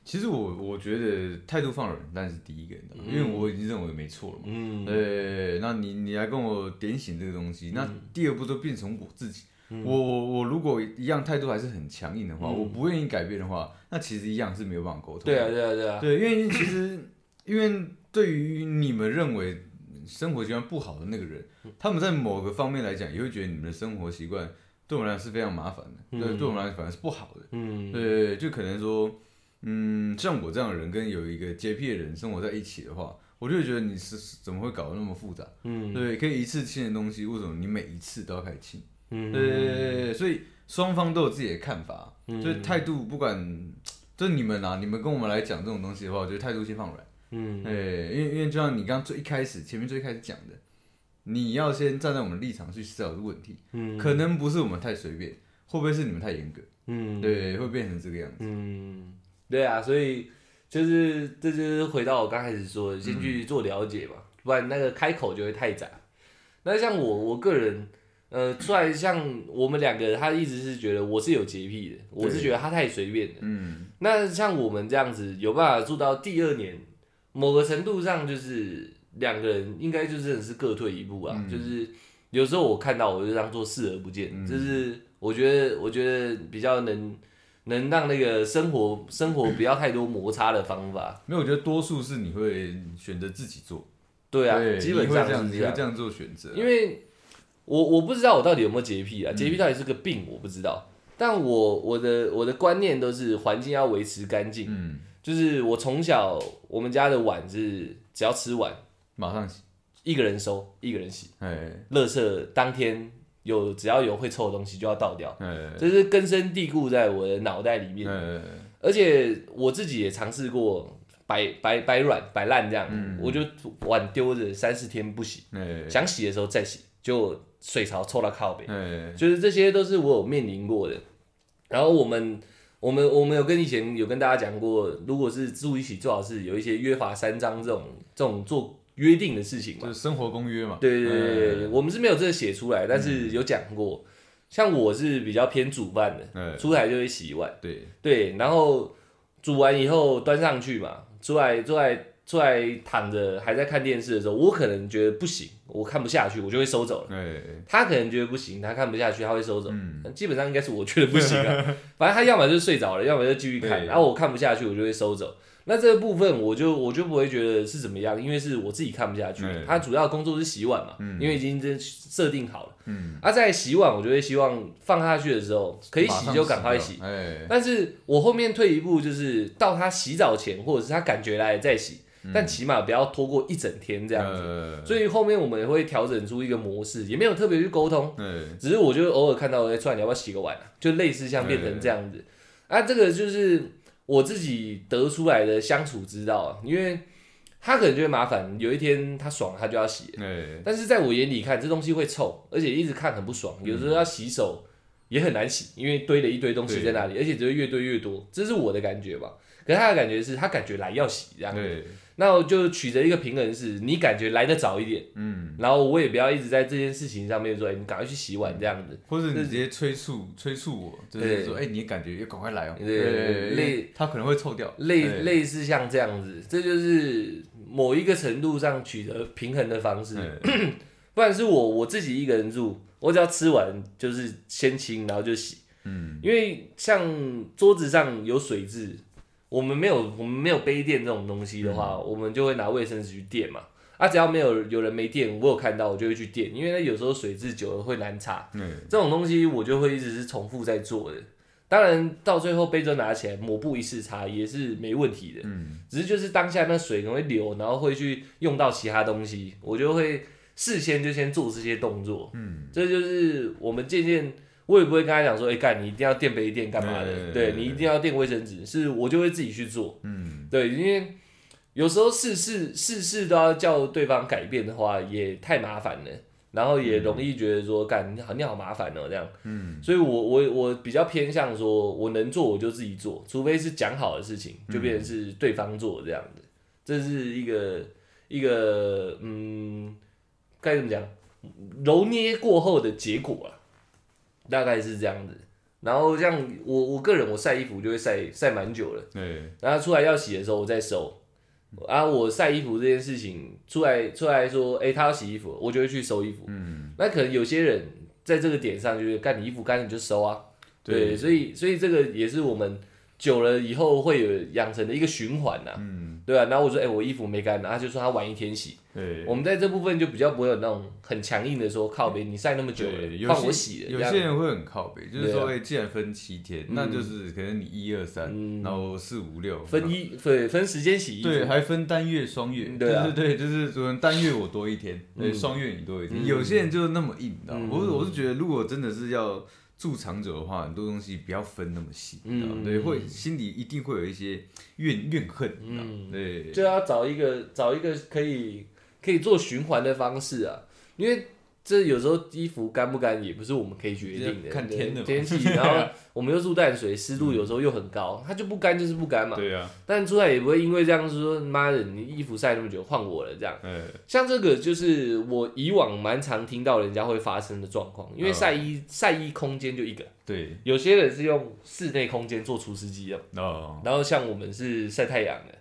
其实我我觉得态度放软，但是第一个，你知道吗？因为我已经认为没错了嘛。嗯对，那你你来跟我点醒这个东西，那第二步就变成我自己。嗯我我我如果一样态度还是很强硬的话，我不愿意改变的话，那其实一样是没有办法沟通。对啊，对啊，对啊，对，因为其实因为对于你们认为生活习惯不好的那个人，他们在某个方面来讲，也会觉得你们的生活习惯对我们来讲是非常麻烦的，对，对我们来讲反而是不好的。嗯对，就可能说，嗯，像我这样的人跟有一个洁癖的人生活在一起的话，我就会觉得你是是怎么会搞得那么复杂？嗯对，可以一次清的东西，为什么你每一次都要开始清？嗯对对对对对，所以双方都有自己的看法，所以态度不管，就是你们啊，你们跟我们来讲这种东西的话，我觉得态度先放软。嗯哎，因为因为就像你刚刚最一开始前面最开始讲的，你要先站在我们立场去思考这个问题，嗯可能不是我们太随便，会不会是你们太严格？嗯对，会变成这个样子。嗯，对啊，所以就是这就是回到我刚开始说的，先去做了解嘛，不然那个开口就会太窄。那像我我个人，呃，出来像我们两个，他一直是觉得我是有洁癖的，我是觉得他太随便了。嗯，那像我们这样子有办法做到第二年，某个程度上就是两个人应该就真的是各退一步啊，就是有时候我看到我就当做视而不见，就是我觉得我觉得比较能能让那个生活生活不要太多摩擦的方法。没有，我觉得多数是你会选择自己做。对啊，基本上是这样你会这。样做选择。因为我我不知道我到底有没有洁癖啊，洁癖到底是个病，我不知道。但我我的我的观念都是环境要维持干净，嗯，就是我从小我们家的碗是只要吃完马上洗。一个人收一个人洗，哎垃圾当天有只要有会臭的东西就要倒掉，哎这是根深蒂固在我的脑袋里面。哎，而且我自己也尝试过摆摆摆软摆烂这样，我就碗丢着三四天不洗，哎想洗的时候再洗，就水槽臭到靠背。哎，就是这些都是我有面临过的。然后我们我们我们有跟以前有跟大家讲过，如果是住一起，最好是有一些约法三章这种这种做约定的事情嘛。就是生活公约嘛。对对对对我们是没有这个写出来，但是有讲过。像我是比较偏煮饭的，哎，出来就会洗碗，对，对，然后煮完以后端上去嘛，出来出来出来躺着还在看电视的时候，我可能觉得不行，我看不下去，我就会收走了。哎，他可能觉得不行，他看不下去，他会收走。嗯，基本上应该是我觉得不行啊，反正他要么就睡着了，要么就继续看，然后我看不下去，我就会收走。那这个部分我就我就不会觉得是怎么样，因为是我自己看不下去对。他主要的工作是洗碗嘛，嗯因为已经这设定好了。嗯，啊，在洗碗，我就会希望放下去的时候可以洗就赶快洗。哎，但是我后面退一步，就是到他洗澡前，或者是他感觉来再洗，但起码不要拖过一整天这样子。子所以后面我们也会调整出一个模式，也没有特别去沟通，哎，只是我就偶尔看到，哎，出来你要不要洗个碗啊？就类似像变成这样子。啊，这个就是我自己得出来的相处之道啊，因为他可能觉得麻烦，有一天他爽了他就要洗，哎，但是在我眼里看这东西会臭，而且一直看很不爽，有时候要洗手也很难洗，因为堆了一堆东西在那里，而且只会越堆越多，这是我的感觉吧。可是他的感觉是他感觉来要洗这样，对，那我就取得一个平衡是，你感觉来的早一点，嗯，然后我也不要一直在这件事情上面说，哎，你赶快去洗碗这样子。或者你直接催促催促我，就是说，哎，你感觉要赶快来哦，对对累，他可能会臭掉，类哎类似像这样子，这就是某一个程度上取得平衡的方式。哎 不然是我我自己一个人住，我只要吃完就是先清，然后就洗。嗯，因为像桌子上有水渍，我们没有我们没有杯垫这种东西的话，我们就会拿卫生纸去垫嘛。啊，只要没有有人没垫，我有看到我就会去垫，因为那有时候水渍久了会难擦。嗯，这种东西我就会一直是重复在做的。当然，到最后杯子拿起来抹布一次擦也是没问题的。嗯，只是就是当下那水可能会流，然后会去用到其他东西，我就会事先就先做这些动作。嗯，这就是我们渐渐，我也不会跟他讲说，哎、干你一定要垫杯垫干嘛的，对对你一定要垫卫生纸，是我就会自己去做。嗯，对，因为有时候事事事事都要叫对方改变的话，也太麻烦了。然后也容易觉得说，干你好你好麻烦哦、这样，嗯，所以我我我比较偏向说，我能做我就自己做，除非是讲好的事情，就变成是对方做这样的，这是一个一个嗯，该怎么讲，揉捏过后的结果啊，大概是这样子。然后像我我个人，我晒衣服就会晒晒蛮久了，对，然后出来要洗的时候我再收。啊，我晒衣服这件事情出来出来说，哎、他要洗衣服，我就会去收衣服。嗯，那可能有些人在这个点上就是干你衣服干你就收啊，对，所以所以这个也是我们久了以后会有养成的一个循环呐，嗯，对啊，然后我说，哎、我衣服没干，然后他就说他晚一天洗，对，我们在这部分就比较不会有那种很强硬的说靠背，你晒那么久对，了，有换我洗了，有些人会很靠背，就是说，对哎，既然分七天，嗯那就是可能你一二三，嗯。然后四五六分一对分时间洗衣服，对，还分单月、双月，对啊对对对，就是可能单月我多一天，对，嗯。双月你多一天。嗯。有些人就是那么硬，你知道吗？嗯。我是我是觉得，如果真的是要住长者的话，很多东西不要分那么细，对，会心里一定会有一些怨怨恨，对，就要找一个找一个可以可以做循环的方式啊，因为这有时候衣服干不干也不是我们可以决定的，看天的天气，然后我们又住淡水，湿度 有时候又很高，它就不干就是不干嘛。对啊，但出来也不会因为这样说，妈的，你衣服晒那么久，换我了这样。嗯，像这个就是我以往蛮常听到人家会发生的状况，因为晒衣晒衣空间就一个，对，有些人是用室内空间做除湿机的，哦，然后像我们是晒太阳的，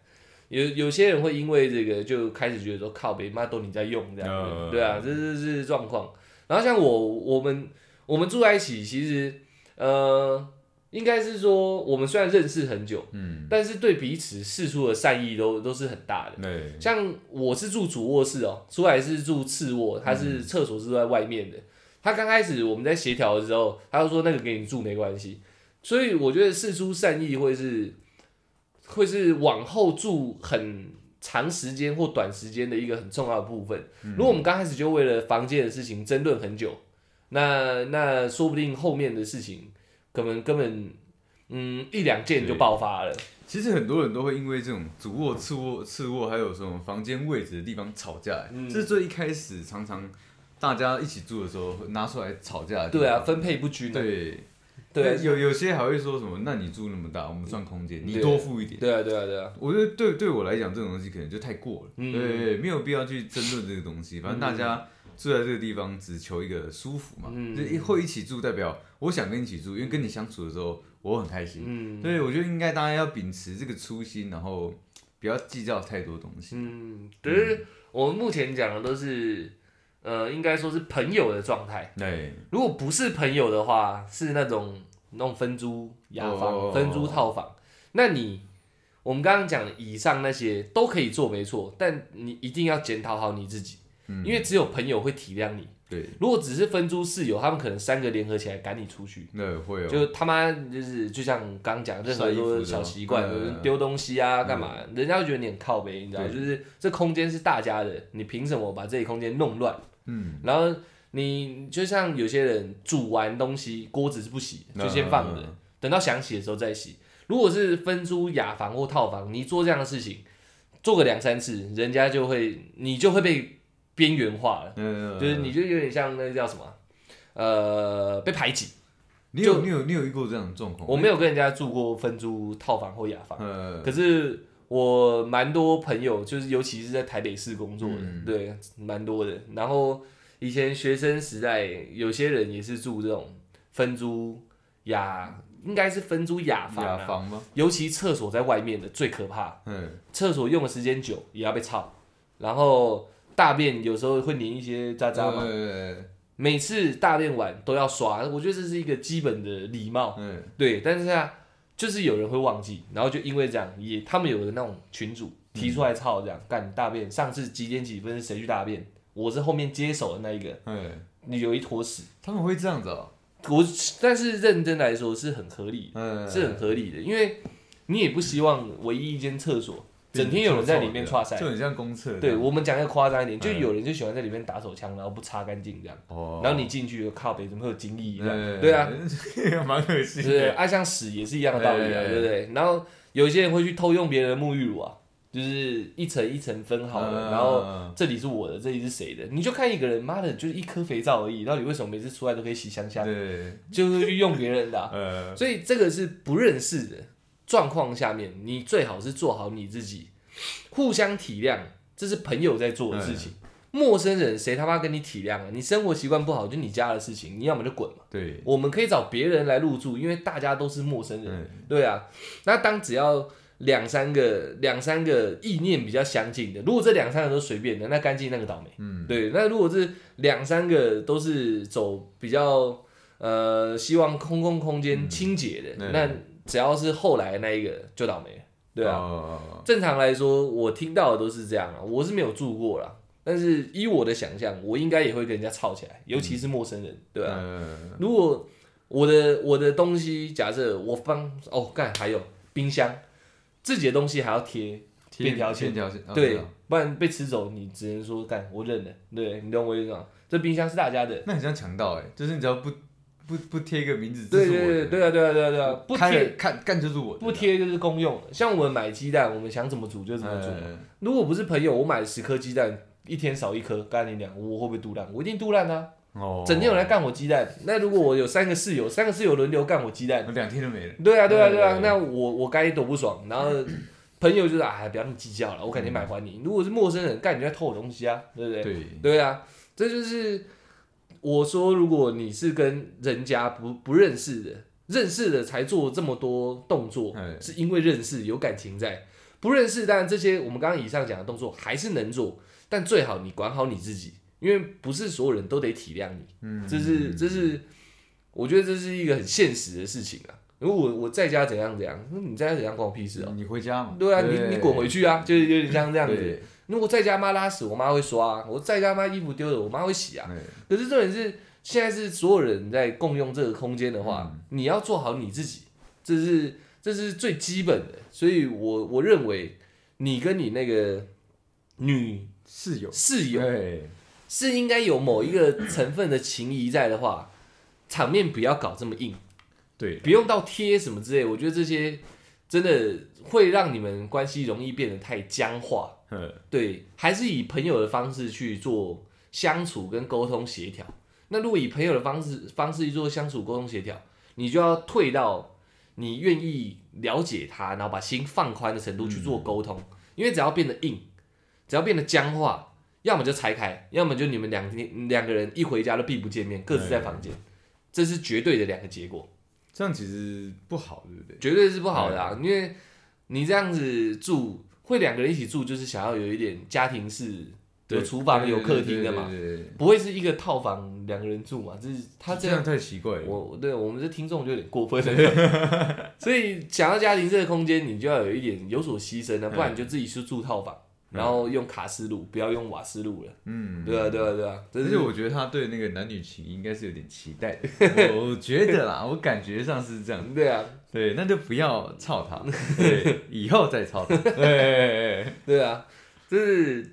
有有些人会因为这个就开始觉得说靠北妈都你在用这样子，嗯对啊，这是是状况。然后像我我们我们住在一起，其实呃应该是说我们虽然认识很久，嗯，但是对彼此示出的善意都都是很大的。对，像我是住主卧室哦，出来是住次卧，他是厕所是在外面的。他刚开始我们在协调的时候，他就说那个给你住没关系，所以我觉得事出善意会是会是往后住很长时间或短时间的一个很重要的部分。如果我们刚开始就为了房间的事情争论很久，那那说不定后面的事情可能根本嗯一两件就爆发了。其实很多人都会因为这种主卧、次卧、次卧，还有什么房间位置的地方吵架，嗯这是最一开始常常大家一起住的时候会拿出来吵架的。对啊，分配不均啊。对对有有些还会说什么？那你住那么大，我们算空间，你多付一点。对啊，对啊，对啊。我觉得对对我来讲，这种东西可能就太过了，嗯对，没有必要去争论这个东西。反正大家住在这个地方，只求一个舒服嘛。嗯就一会一起住，代表我想跟你一起住，因为跟你相处的时候，我很开心。嗯对，我觉得应该大家要秉持这个初心，然后不要计较太多东西。嗯，可是我们目前讲的都是，呃，应该说是朋友的状态。对，如果不是朋友的话，是那种那种分租雅房、哦分租套房，那你我们刚刚讲的以上那些都可以做，没错，但你一定要检讨好你自己，嗯因为只有朋友会体谅你。对，如果只是分租室友，他们可能三个联合起来赶你出去。那会哦。就他妈就是就像刚刚讲，任何多小习惯，丢东西啊，干嘛？人家会觉得你很靠背，你知道，对就是这空间是大家的，你凭什么把这里空间弄乱？嗯，然后你就像有些人煮完东西，锅子是不洗，就先放着，嗯等到想洗的时候再洗。如果是分租雅房或套房，你做这样的事情，做个两三次，人家就会你就会被边缘化了，嗯，就是你就有点像那个叫什么，呃，被排挤。你有你有你有遇过这样的状况？我没有跟人家住过分租套房或雅房，呃，可是我蛮多朋友，就是尤其是在台北市工作的，嗯对，蛮多的。然后以前学生时代，有些人也是住这种分租雅，应该是分租雅房、啊，雅房吗？尤其厕所在外面的最可怕，嗯，厕所用的时间久也要被操，然后大便有时候会粘一些渣渣嘛，呃每次大便完都要刷，我觉得这是一个基本的礼貌。嗯，对，但是啊，就是有人会忘记，然后就因为这样，也他们有的那种群主提出来操这样干大便，上次几点几分是谁去大便，我是后面接手的那一个，哎，你有一坨屎，他们会这样子哦。我但是认真来说是很合理的，嗯，是很合理的，因为你也不希望唯一一间厕所整天有人在里面刷塞就。很像公厕。对我们讲要夸张一点，就嗯有人就喜欢在里面打手枪，然后不擦干净这样，哦，然后你进去就靠北怎么会有精液对啊，，蛮恶心对？爱像屎也是一样的道理啊，哎对不对？然后有一些人会去偷用别人的沐浴乳啊，就是一层一层分好的，嗯然后这里是我的，这里是谁的？你就看一个人，妈的，就是一颗肥皂而已，到底为什么每次出来都可以洗香香？对，就是去用别人的 所以这个是不认识的状况下面，你最好是做好你自己，互相体谅，这是朋友在做的事情。陌生人谁他妈跟你体谅啊？你生活习惯不好，就你家的事情，你要么就滚嘛。对，我们可以找别人来入住，因为大家都是陌生人。嗯，对啊，那当只要两三个两三个意念比较相近的，如果这两三个都随便的，那干净那个倒霉。嗯，对，那如果是两三个都是走比较呃希望空空空间清洁的，嗯那只要是后来那一个就倒霉了。对啊，啊，正常来说，我听到的都是这样啊，我是没有住过啦。但是依我的想象，我应该也会跟人家吵起来，尤其是陌生人，对啊。呃如果我的我的东西，假设我放哦干，还有冰箱，自己的东西还要贴，便条签便条签，哦对啊，不然被吃走，你只能说干我认了，对你懂我意思吗？这冰箱是大家的，那很像强盗哎，就是你只要不不不贴一个名字，这对对对对啊对啊对啊对啊，不贴了看干就是我的，不贴就是公用的。像我们买鸡蛋，我们想怎么煮就怎么煮。呃如果不是朋友，我买了十颗鸡蛋，一天少一颗，干你俩，我会不会肚烂？我一定肚烂啊！哦，整天有人来干我鸡蛋。那如果我有三个室友，三个室友轮流干我鸡蛋，两天都没了，对啊对啊对啊，那我我该多不爽。然后朋友就是哎，不要那么计较了，我肯定买还你。如果是陌生人，干你就在偷我东西啊，对不对？对，对啊，这就是我说，如果你是跟人家不不认识的，认识的才做这么多动作，哎是因为认识有感情在。不认识，当然这些我们刚刚以上讲的动作还是能做，但最好你管好你自己，因为不是所有人都得体谅你。嗯，这是这是，我觉得这是一个很现实的事情啊。如果我我在家怎样怎样，那你在家怎样关我屁事哦、你回家嘛，对啊，你你滚回去啊，就是有点像这样子。对，如果在家妈拉屎，我妈会刷、啊；我在家妈衣服丢了，我妈会洗啊。哎可是重点是，现在是所有人在共用这个空间的话，嗯你要做好你自己，这是这是最基本的。所以我我认为，你跟你那个女室友，室友对，是应该有某一个成分的情谊在的话，场面不要搞这么硬，对，不用到贴什么之类。我觉得这些真的会让你们关系容易变得太僵化。呃对，还是以朋友的方式去做相处跟沟通协调。那如果以朋友的方式方式去做相处沟通协调，你就要退到你愿意了解他，然后把心放宽的程度去做沟通。因为只要变得硬，只要变得僵化，要么就拆开，要么就你们两天两个人一回家都避不见面，各自在房间，这是绝对的两个结果，这样其实不好，对不对？绝对是不好的啊！因为你这样子住，会两个人一起住，就是想要有一点家庭式，有对厨房、有客厅的嘛，不会是一个套房两个人住嘛？就是他这样，太奇怪了。我对我们这听众就有点过分了。所以想要家庭这个空间，你就要有一点有所牺牲了，不然你就自己去住套房，然后用卡式炉，不要用瓦斯炉了。嗯，对啊，对啊，对啊，这是我觉得他对那个男女情应该是有点期待的，我我觉得啦，我感觉上是这样。对啊，对，那就不要操他，对，以后再操他。对，对啊，就是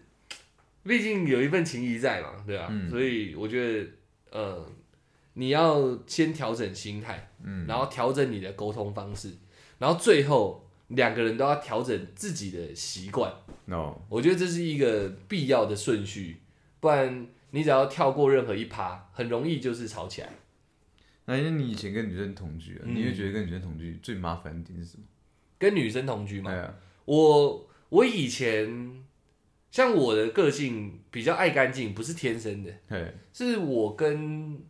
毕竟有一份情谊在嘛，对啊，嗯所以我觉得呃，你要先调整心态，嗯，然后调整你的沟通方式，然后最后两个人都要调整自己的习惯。no，我觉得这是一个必要的顺序，不然你只要跳过任何一趴，很容易就是吵起来。那因为你以前跟女生同居啊，嗯你会觉得跟女生同居最麻烦的点是什么？跟女生同居嘛，哎呀，我我以前像我的个性比较爱干净，不是天生的，嘿，是我跟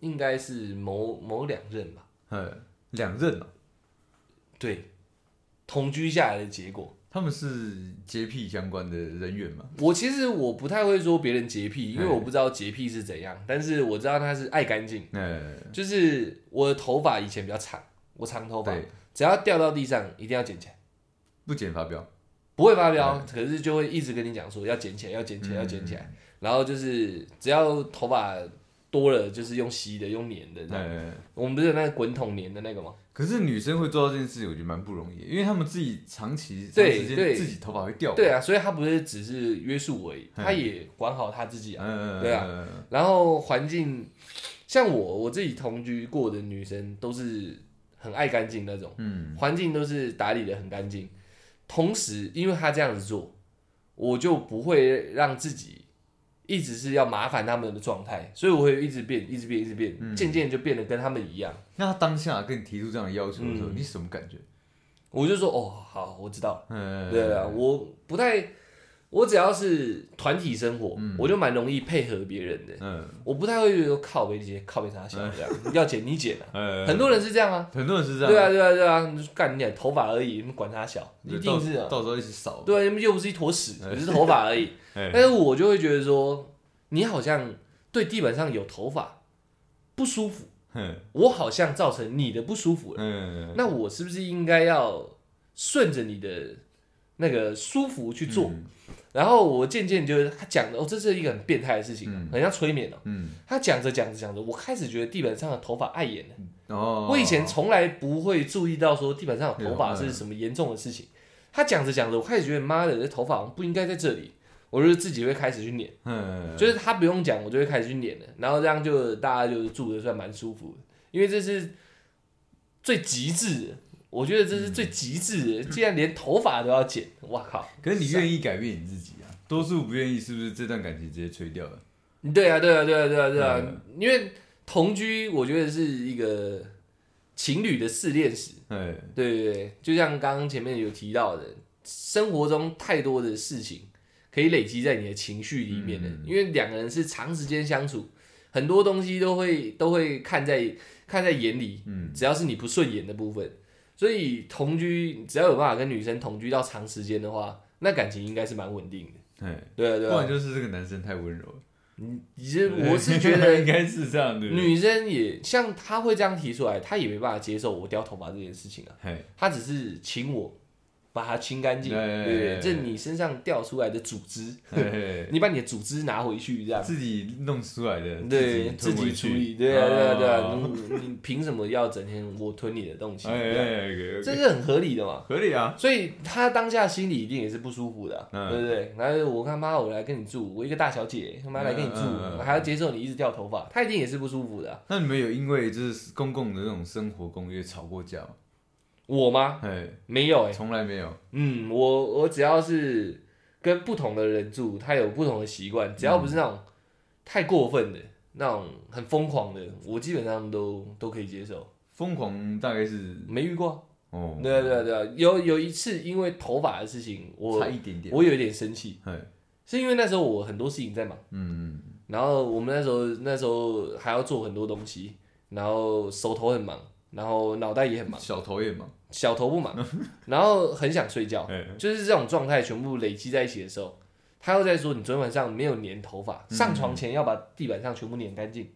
应该是某某两任吧，嘿，两任啊，对，同居下来的结果。他们是洁癖相关的人员嘛？我其实我不太会说别人洁癖，因为哎我不知道洁癖是怎样，但是我知道他是爱干净。嗯，就是我的头发以前比较长，我长头发，对，只要掉到地上一定要捡起来，不剪发飙，不会发飙，可是就会一直跟你讲说要捡起来，要捡起来，要捡起来。然后就是只要头发多了，就是用吸的，用粘的这样。哎，我们不是有那个滚筒粘的那个吗？可是女生会做到这件事，情我觉得蛮不容易，因为她们自己长期对对自己头发会掉。对啊，所以他不是只是约束我而已，嗯他也管好他自己啊。嗯，对啊啊，然后环境，像我我自己同居过的女生都是很爱干净那种。嗯，环境都是打理的很干净。同时，因为她这样子做，我就不会让自己一直是要麻烦他们的状态，所以我会一直变，一直变，一直变，嗯渐渐就变得跟他们一样。那他当下跟你提出这样的要求的时候，嗯你什么感觉？我就说哦，好，我知道了。嗯，对啊，我不太，我只要是团体生活，我就蛮容易配合别人的。嗯，我不太会觉得靠背这些靠背啥小这样，要剪你剪啊。呃，很多人是这样啊。很多人是这样，对啊，对啊，对啊，干你点头发而已，你管他小，一定是啊。到到时候一起扫。对，又不是一坨屎，只是头发而已。哎但是我就会觉得说，你好像对地板上有头发不舒服，嗯我好像造成你的不舒服了。嗯，那我是不是应该要顺着你的那个舒服去做？嗯然后我渐渐就是他讲的哦，这是一个很变态的事情、很像催眠哦。嗯，他讲着讲着讲着，我开始觉得地板上的头发碍眼了。哦，我以前从来不会注意到说地板上的头发是什么严重的事情。他讲着讲着，我开始觉得妈的，这头发好像不应该在这里，我就自己会开始去捻，嗯，就是他不用讲，我就会开始去捻了，然后这样就大家就住的算蛮舒服的，因为这是最极致的。我觉得这是最极致的，竟然连头发都要剪，哇靠！可是你愿意改变你自己啊？多数不愿意，是不是这段感情直接吹掉了？对啊，对啊，对啊，对啊，对啊，因为同居，我觉得是一个情侣的试炼史。哎，对对对，就像刚刚前面有提到的，生活中太多的事情可以累积在你的情绪里面的，因为两个人是长时间相处，很多东西都会都会看在看在眼里。嗯，只要是你不顺眼的部分。所以同居，只要有办法跟女生同居到长时间的话，那感情应该是蛮稳定的。哎，对啊，对啊。不然就是这个男生太温柔了。嗯，其实我是觉得 应该是这样的。女生也像他会这样提出来，他也没办法接受我掉头发这件事情啊。他只是请我。把它清干净，对对？这你身上掉出来的组织，你把你的组织拿回去，这样自己弄出来的，对，自己处理，对啊对啊对啊！你你凭什么要整天我吞你的东西？这是很合理的嘛？合理啊！所以他当下心里一定也是不舒服的，对不对？然后我他妈我来跟你住，我一个大小姐他妈来跟你住，还要接受你一直掉头发，他一定也是不舒服的。那你们有因为就是公共的那种生活公约吵过架吗？我吗？哎没有哎，从来没有。嗯，我我只要是跟不同的人住，他有不同的习惯，只要不是那种太过分的、那种很疯狂的，我基本上都都可以接受。疯狂大概是没遇过。哦，对啊对啊对啊，有有一次因为头发的事情，我差一点点，我有一点生气。是因为那时候我很多事情在忙。嗯嗯。然后我们那时候那时候还要做很多东西，然后手头很忙。然后脑袋也很忙，小头也忙，小头不忙，然后很想睡觉，就是这种状态全部累积在一起的时候，他又在说你昨天晚上没有粘头发，上床前要把地板上全部粘干净。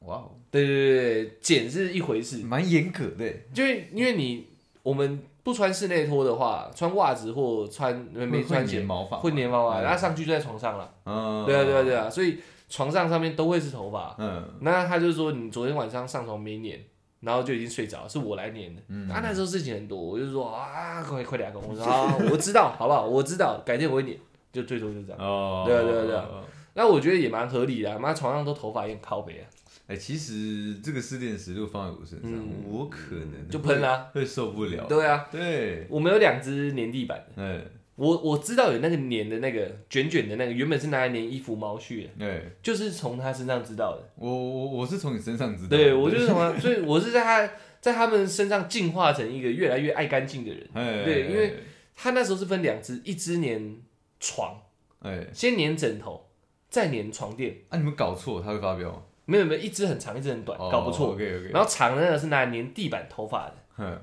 哇哦，对对对对，剪是一回事，蛮严格的，就因为你我们不穿室内拖的话，穿袜子或穿没穿鞋，会粘毛发，然后上去就在床上了。嗯，对啊对啊对啊，所以床上上面都会是头发。嗯，那他就说你昨天晚上上床没粘。然后就已经睡着，是我来粘的。他那时候事情很多，我就说啊，快快点跟我说 啊，我知道，好不好？我知道，改天我会粘，就最多就这样。哦，对啊，对啊，对啊。那我觉得也蛮合理的，妈床上都头发也靠背啊。哎，其实这个失恋石如果放在我身上，我可能就喷了，会受不了。对啊，对，我们有两只粘地板的。我我知道有那个粘的那个卷卷的那个，原本是拿来粘衣服毛絮的，对，就是从他身上知道的。我我我是从你身上知道，对我就是从他，所以我是在他在他们身上进化成一个越来越爱干净的人。对，因为他那时候是分两只，一只粘床，哎，先粘枕头，再粘床垫。啊，你们搞错，他会发飙吗？没有没有，一只很长，一只很短，搞不错。OK OK。然后长的那个是拿来粘地板头发的。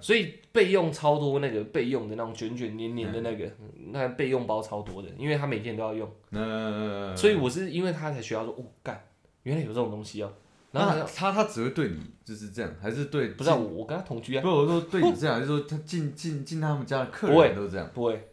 所以备用超多那个备用的那种卷卷黏黏的那个，那备用包超多的，因为他每天都要用。嗯。所以我是因为他才学到说，哦，干，原来有这种东西哦。然后他他只会对你就是这样，还是对？不是我我跟他同居啊。不是，我说对你 这样，就是说他进进进他们家的客人都这样。不会，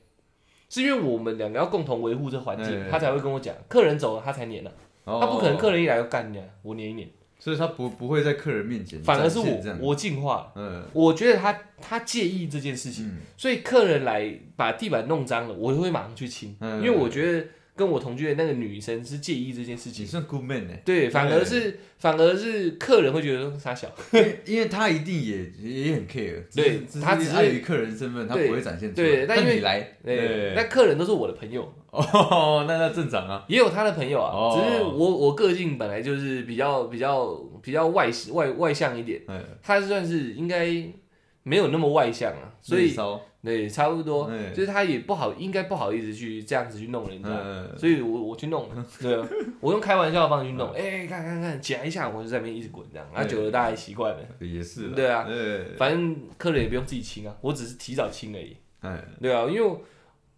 是因为我们两个要共同维护这环境，他才会跟我讲，客人走了他才粘的，他不可能客人一来就干你，我粘一粘。所以他不不会在客人面前，反而是我我进化，嗯，我觉得他他介意这件事情，所以客人来把地板弄脏了，我就会马上去清，嗯。因为我觉得。跟我同居的那个女生是介意这件事情，你算 good man 呢？对，反而是反而是客人会觉得傻小，因为他一定也也很 care，对，他只是以客人身份，他不会展现出来。对，但你来，对，那客人都是我的朋友，哦，那那正常啊，也有他的朋友啊，只是我我个性本来就是比较比较比较外外外向一点，他算是应该没有那么外向啊，所以。对，差不多，就是他也不好，应该不好意思去这样子去弄人家，所以我我去弄，对，我用开玩笑的方式去弄，哎，看看看，夹一下，我就在那边一直滚这样，然后久了大家也习惯了，也是，对啊，反正客人也不用自己清啊，我只是提早清而已，对啊，因为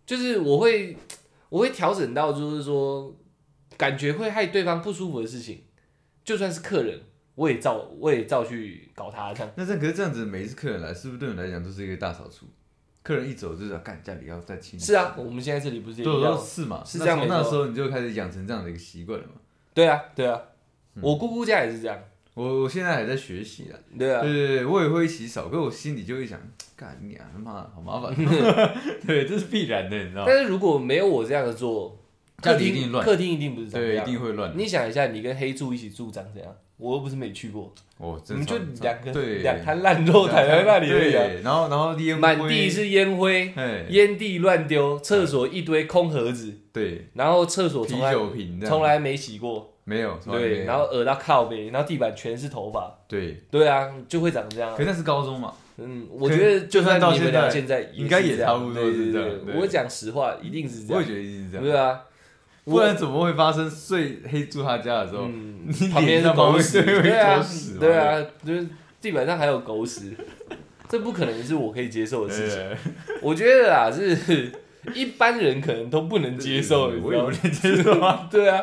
就是我会我会调整到就是说感觉会害对方不舒服的事情，就算是客人，我也照我也照去搞他这样。那这可是这样子，每一次客人来，是不是对你来讲都是一个大扫除？客人一走就是要干家里要再清。是啊，我们现在这里不是都是嘛？是这样。那时候你就开始养成这样的一个习惯了嘛？对啊，对啊。我姑姑家也是这样。我我现在还在学习啊。对啊。对对对，我也会洗扫，可我心里就会想，干你啊，他妈好麻烦。对，这是必然的，你知道。但是如果没有我这样的做，客厅客厅一定不是这样，对，一定会乱。你想一下，你跟黑柱一起住长怎样？我又不是没去过，哦，我们就两个对。两滩烂肉躺在那里而已啊，对，然后然后烟满地是烟灰，哎，烟蒂乱丢，厕所一堆空盒子，对，然后厕所啤从来酒瓶从来没洗过，没有，从来没对，有。然后耳到靠背，然后地板全是头发，对，对啊，就会长这样啊。可。那是高中嘛，嗯，我觉得就算你们俩现在应该也差不多是这样对对我讲实话，一定是这样，我也觉得是这样，对啊，不然怎么会发生睡黑住他家的时候，嗯你，旁边是上狗屎，会对啊狗屎嘛，对啊，就是地板上还有狗屎，这不可能是我可以接受的事情。对，我觉得啊，是一般人可能都不能接受，你我也不吗？能接受啊，对啊，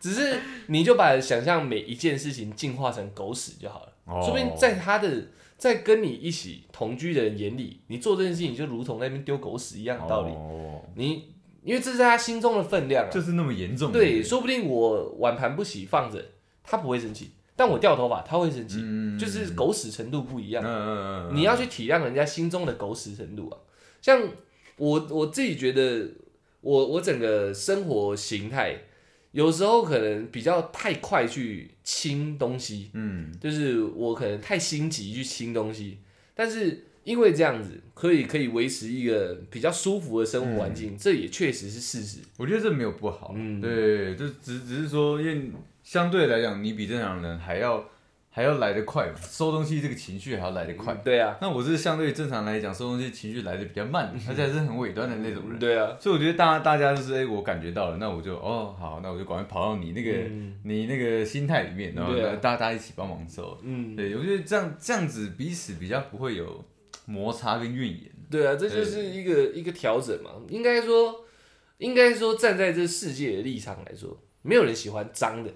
只是你就把想象每一件事情进化成狗屎就好了，哦。说不定在他的在跟你一起同居的人眼里，你做这件事情就如同那边丢狗屎一样的道理。哦。你因为这是他心中的分量啊，就是那么严重，对，说不定我碗盘不洗放着，他不会生气，但我掉头发他会生气，嗯。就是狗屎程度不一样。嗯。嗯嗯，你要去体谅人家心中的狗屎程度啊。像我我自己觉得，我我整个生活形态，有时候可能比较太快去清东西，嗯，就是我可能太心急去清东西，但是因为这样子可以可以维持一个比较舒服的生活环境，这也确实是事实。我觉得这没有不好，嗯。对，就只只是说，因为相对来讲，你比正常人还要还要来得快嘛，收东西这个情绪还要来得快。对啊，那我是相对正常来讲，收东西情绪来的比较慢，而且还是很尾端的那种人。对啊，所以我觉得大家大家就是哎、我感觉到了，那我就哦好，那我就赶快跑到你那个、嗯你那个心态里面，然后大家一起帮忙收。嗯，对，我觉得这样这样子彼此比较不会有摩擦跟怨言。对啊，这就是一个一个调整嘛。应该说，应该说站在这世界的立场来说，没有人喜欢脏的，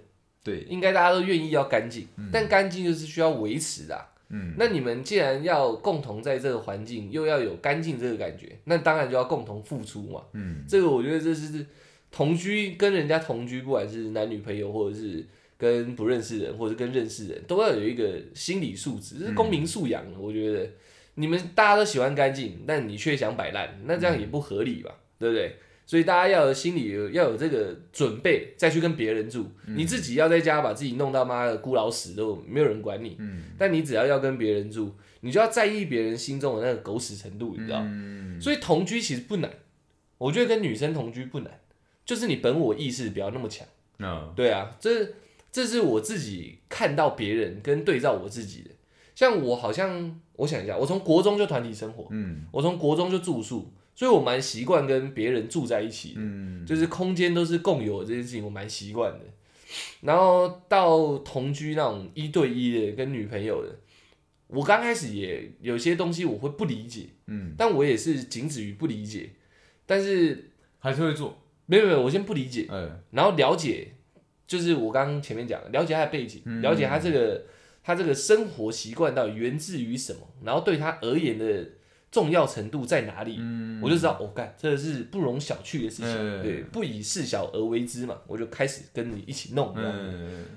对，应该大家都愿意要干净，但干净就是需要维持的啊、嗯，那你们既然要共同在这个环境，又要有干净这个感觉，那当然就要共同付出嘛。嗯，这个我觉得这是同居跟人家同居，不管是男女朋友，或者是跟不认识人，或者是跟认识人，都要有一个心理素质，这是公民素养。我觉得你们大家都喜欢干净，但你却想摆烂，那这样也不合理吧？对不对？所以大家要有心里要有这个准备，再去跟别人住。你自己要在家把自己弄到妈的孤老死都没有人管你。嗯但你只要要跟别人住，你就要在意别人心中的那个狗屎程度，你知道？嗯所以同居其实不难，我觉得跟女生同居不难，就是你本我意识不要那么强。那对啊，这这是我自己看到别人跟对照我自己的。像我好像，我想一下，我从国中就团体生活，嗯我从国中就住宿，所以我蛮习惯跟别人住在一起的。嗯就是空间都是共有的这件事情，我蛮习惯的。然后到同居那种一对一的跟女朋友的，我刚开始也有些东西我会不理解，嗯，但我也是仅止于不理解。但是还是会做。没有没有，我先不理解，呃，然后了解，就是我刚刚前面讲的，了解他的背景，嗯了解他这个他这个生活习惯到底源自于什么，然后对他而言的重要程度在哪里，嗯。我就知道，我、干，这是不容小觑的事情，嗯。对，不以事小而为之嘛，我就开始跟你一起弄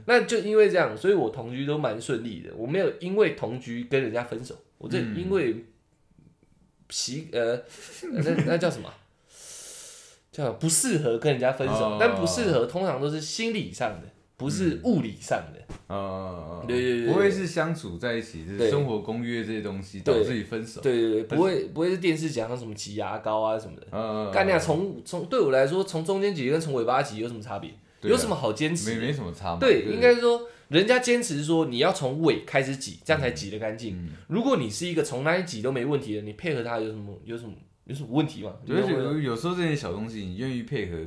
那就因为这样，所以我同居都蛮顺利的，我没有因为同居跟人家分手，我这嗯因为习呃那那叫什么？叫不适合跟人家分手，哦。但不适合通常都是心理上的，不是物理上的。呃，对对对对不会是相处在一起，就是生活公约这些东西导致你分手。对对对，不会不会是电视讲的什么挤牙膏啊什么的。呃，干那从从对我来说，从中间挤跟从尾巴挤有什么差别？啊有什么好坚持？没没什么差嘛。对，应该是说人家坚持说你要从尾开始挤，这样才挤得干净。嗯如果你是一个从哪里挤都没问题的，你配合他有什么有什么有什么问题吗？对，而且你懂我有有时候这些小东西，你愿意配合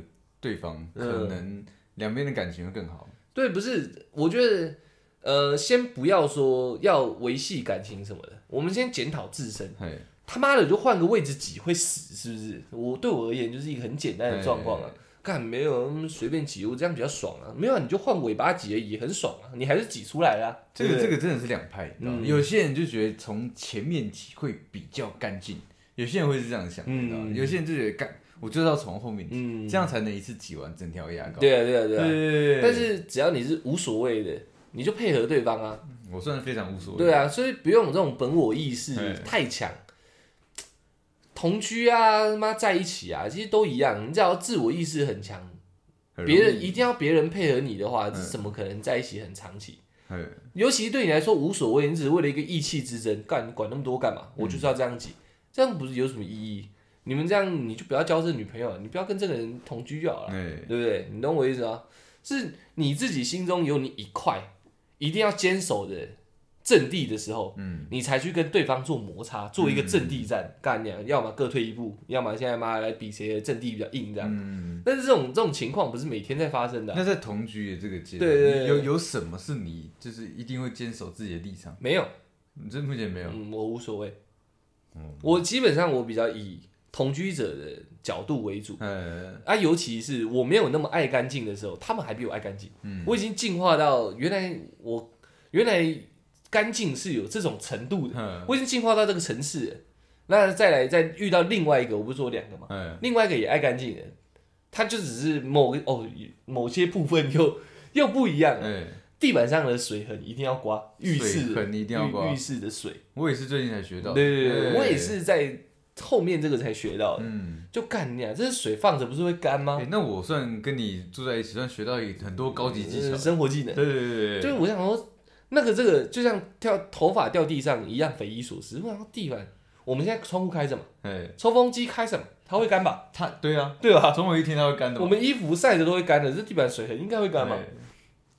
对方，嗯可能两边的感情会更好。对，不是，我觉得呃，先不要说要维系感情什么的，我们先检讨自身。嘿，他妈的，就换个位置挤会死，是不是？我对我而言就是一个很简单的状况啊。干没有嗯随便挤，我这样比较爽啊。没有，你就换尾巴挤而已，很爽啊。你还是挤出来啦、这个这个真的是两派，你知道吗嗯有些人就觉得从前面挤会比较干净，有些人会是这样想，你知道吗？嗯有些人就觉得干，我就是要从后面挤，嗯，这样才能一次挤完整条牙膏。对啊，对啊，对啊。对但是只要你是无所谓的，你就配合对方啊。我算是非常无所谓。对啊，所以不用有这种本我意识嘿太强。同居啊，他妈在一起啊，其实都一样。你只要自我意识很强，很容易，别人一定要别人配合你的话，怎么可能在一起很长期？哎，尤其对你来说无所谓，你只是为了一个意气之争，干你管那么多干嘛？我就是要这样挤，这样不是有什么意义？你们这样你就不要交这女朋友，你不要跟这个人同居就好了，哎，对不对？你懂我意思吗？是你自己心中有你一块一定要坚守的阵地的时候，嗯，你才去跟对方做摩擦，做一个阵地战，干两，要么各退一步，要么现在妈来比谁的阵地比较硬这样。嗯，但是这种这种情况不是每天在发生的啊、那在同居的这个阶段，对对对你有有什么是你就是一定会坚守自己的立场？没有，你这目前没有，嗯，我无所谓。嗯我基本上我比较以同居者的角度为主嗯，啊，尤其是我没有那么爱干净的时候，他们还比我爱干净。嗯我已经进化到原来我原来干净是有这种程度的，嗯，我已经进化到这个层次了。那再来再遇到另外一个，我不是说两个嘛？哎，另外一个也爱干净的，他就只是某个哦某些部分又 又不一样了。哎，地板上的水痕一定要刮，浴室水痕一定要刮浴浴室的水。我也是最近才学到的，对对对，哎我也，是在后面这个才学到的。嗯，就干你啊，这是水放着不是会干吗哎？那我算跟你住在一起，算学到很多高级技呃巧，生活技能。对对对对，就是我想说，那个这个就像掉头发掉地上一样匪夷所思。我想说地板，我们现在窗户开着嘛，哎，抽风机开着嘛，它会干吧？它对啊，对啊？总有一天它会干的，我们衣服晒着都会干的，这地板水痕应该会干嘛？哎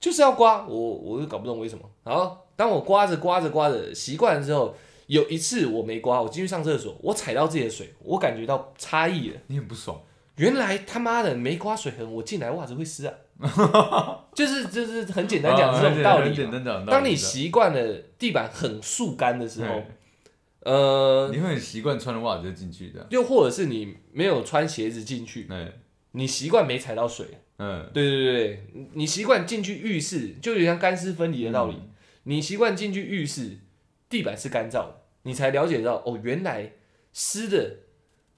就是要刮，我我就搞不懂为什么。然后当我刮着刮着刮着习惯了之后，有一次我没刮，我进去上厕所，我踩到自己的水，我感觉到差异了。你很不爽，原来他妈的没刮水痕，我进来袜子会湿啊！就是就是很简单讲啊这种道理嘛。单讲，当你习惯了地板很速干的时候哎，呃，你会很习惯穿着袜子就进去的，又或者是你没有穿鞋子进去，哎，你习惯没踩到水，嗯，对对对对，你习惯进去浴室，就有点像干湿分离的道理。嗯。你习惯进去浴室，地板是干燥的，你才了解到哦，原来湿的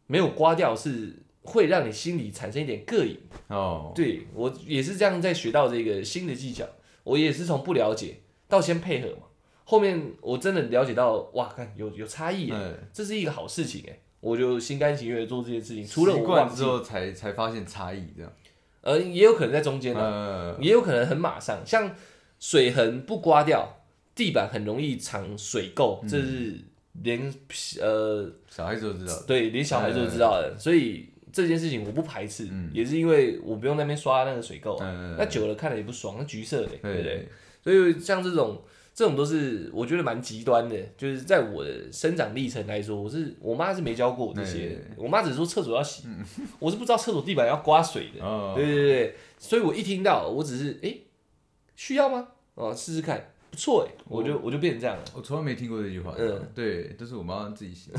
没有刮掉是会让你心里产生一点膈应。哦，对我也是这样在学到这个新的技巧，我也是从不了解到先配合嘛，后面我真的了解到哇，看有有差异耶，哎，这是一个好事情哎，我就心甘情愿地做这件事情，除了我之后才才发现差异这样，呃，也有可能在中间啊，呃，也有可能很马上，像水痕不刮掉，地板很容易藏水垢，嗯。这是连呃小孩子都知道，对连小孩子都知道的，所以这件事情我不排斥，嗯。也是因为我不用那边刷那个水垢那久了看了也不爽，那橘色的，对不对？所以像这种这种都是我觉得蛮极端的，就是在我的生长历程来说，我是我妈是没教过我这些的，我妈只是说厕所要洗，我是不知道厕所地板要刮水的，哦，对对对，所以我一听到，我只是诶，需要吗？哦，试试看，不错哎，我就我就变成这样了。我从来没听过这句话，嗯对，都是我妈自己写，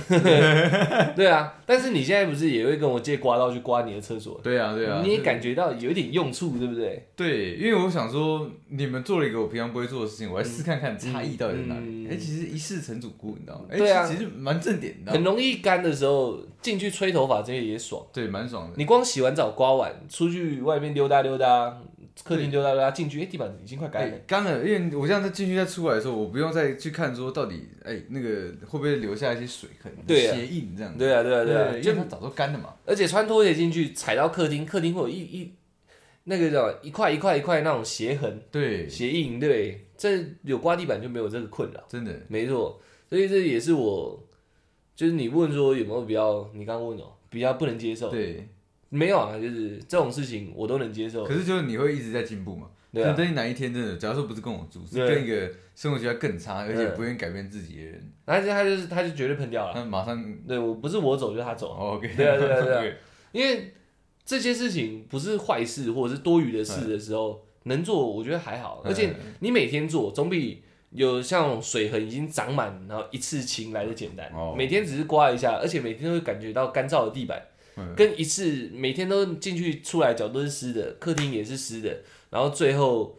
对啊，但是你现在不是也会跟我借刮刀去刮你的厕所？对啊，对啊，你也感觉到有一点用处，对不对？对，因为我想说，你们做了一个我平常不会做的事情，我来试看看差异到底在哪里。嗯哎、其实一试成主顾，你知道吗？哎、对啊其实蛮正点，的很？容易干的时候进去吹头发，这些也爽。对，蛮爽的。你光洗完澡刮完，出去外面溜达溜达，客厅溜达溜达，进去，哎，地板已经快干了。哎，干了，因为我这样再进去再出来的时候，我不用再去看说到底，哎、那个会不会留下一些水痕、对啊鞋印这样子。对啊，对啊，对啊，就因为它早都干了嘛。而且穿拖鞋进去，踩到客厅，客厅会有一一那个叫一块一块一块那种鞋痕、对，鞋印，对，这有刮地板就没有这个困扰，真的。没错。所以这也是我，就是你问说有没有比较，你刚刚问哦，比较不能接受，对，没有啊，就是这种事情我都能接受。可，是就是你会一直在进步嘛。对啊。可等你哪一天真的，假如说不是跟我住，是跟一个生活习惯更差，而且不愿意改变自己的人，然后他就是他就绝对喷掉了，那马上。对我不是我走就是他走，哦 OK。对啊对啊对 因为这些事情不是坏事或者是多余的事的时候，能做我觉得还好，而且嗯你每天做总比有像水痕已经长满，然后一次清来的简单。哦。每天只是刮一下，而且每天都会感觉到干燥的地板，嗯跟一次每天都进去出来脚都是湿的，客厅也是湿的，然后最后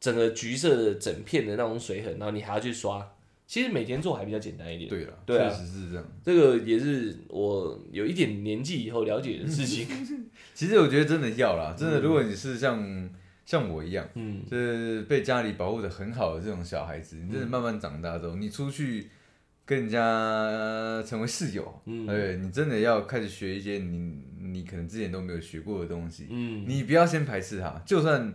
整个橘色的整片的那种水痕，然后你还要去刷。其实每天做还比较简单一点，对了，对啊确实是这样。这个也是我有一点年纪以后了解的事情。其实我觉得真的要啦，真的，如果你是像像我一样，嗯，就是被家里保护的很好的这种小孩子，你真的慢慢长大之后，你出去跟人家成为室友，嗯对你真的要开始学一些你你可能之前都没有学过的东西，嗯，你不要先排斥他，就算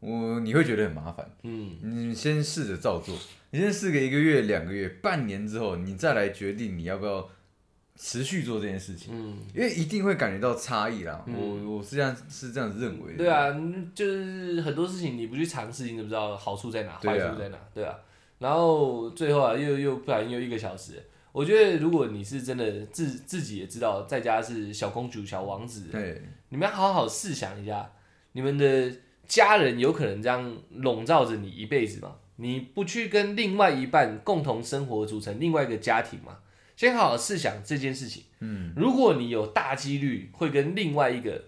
我你会觉得很麻烦。嗯，你先试着照做，你先试个一个月、两个月、半年之后，你再来决定你要不要持续做这件事情，嗯，因为一定会感觉到差异啦。我我实际上是这样认为的。对啊，嗯就是很多事情你不去尝试，你怎么知道好处在哪，坏处在哪？对啊。然后最后啊，又又不然又一个小时。我觉得如果你是真的自自己也知道在家是小公主、小王子，对，你们要好好试想一下，你们的家人有可能这样笼罩着你一辈子吗？你不去跟另外一半共同生活，组成另外一个家庭吗？先好好试想这件事情。嗯，如果你有大几率会跟另外一个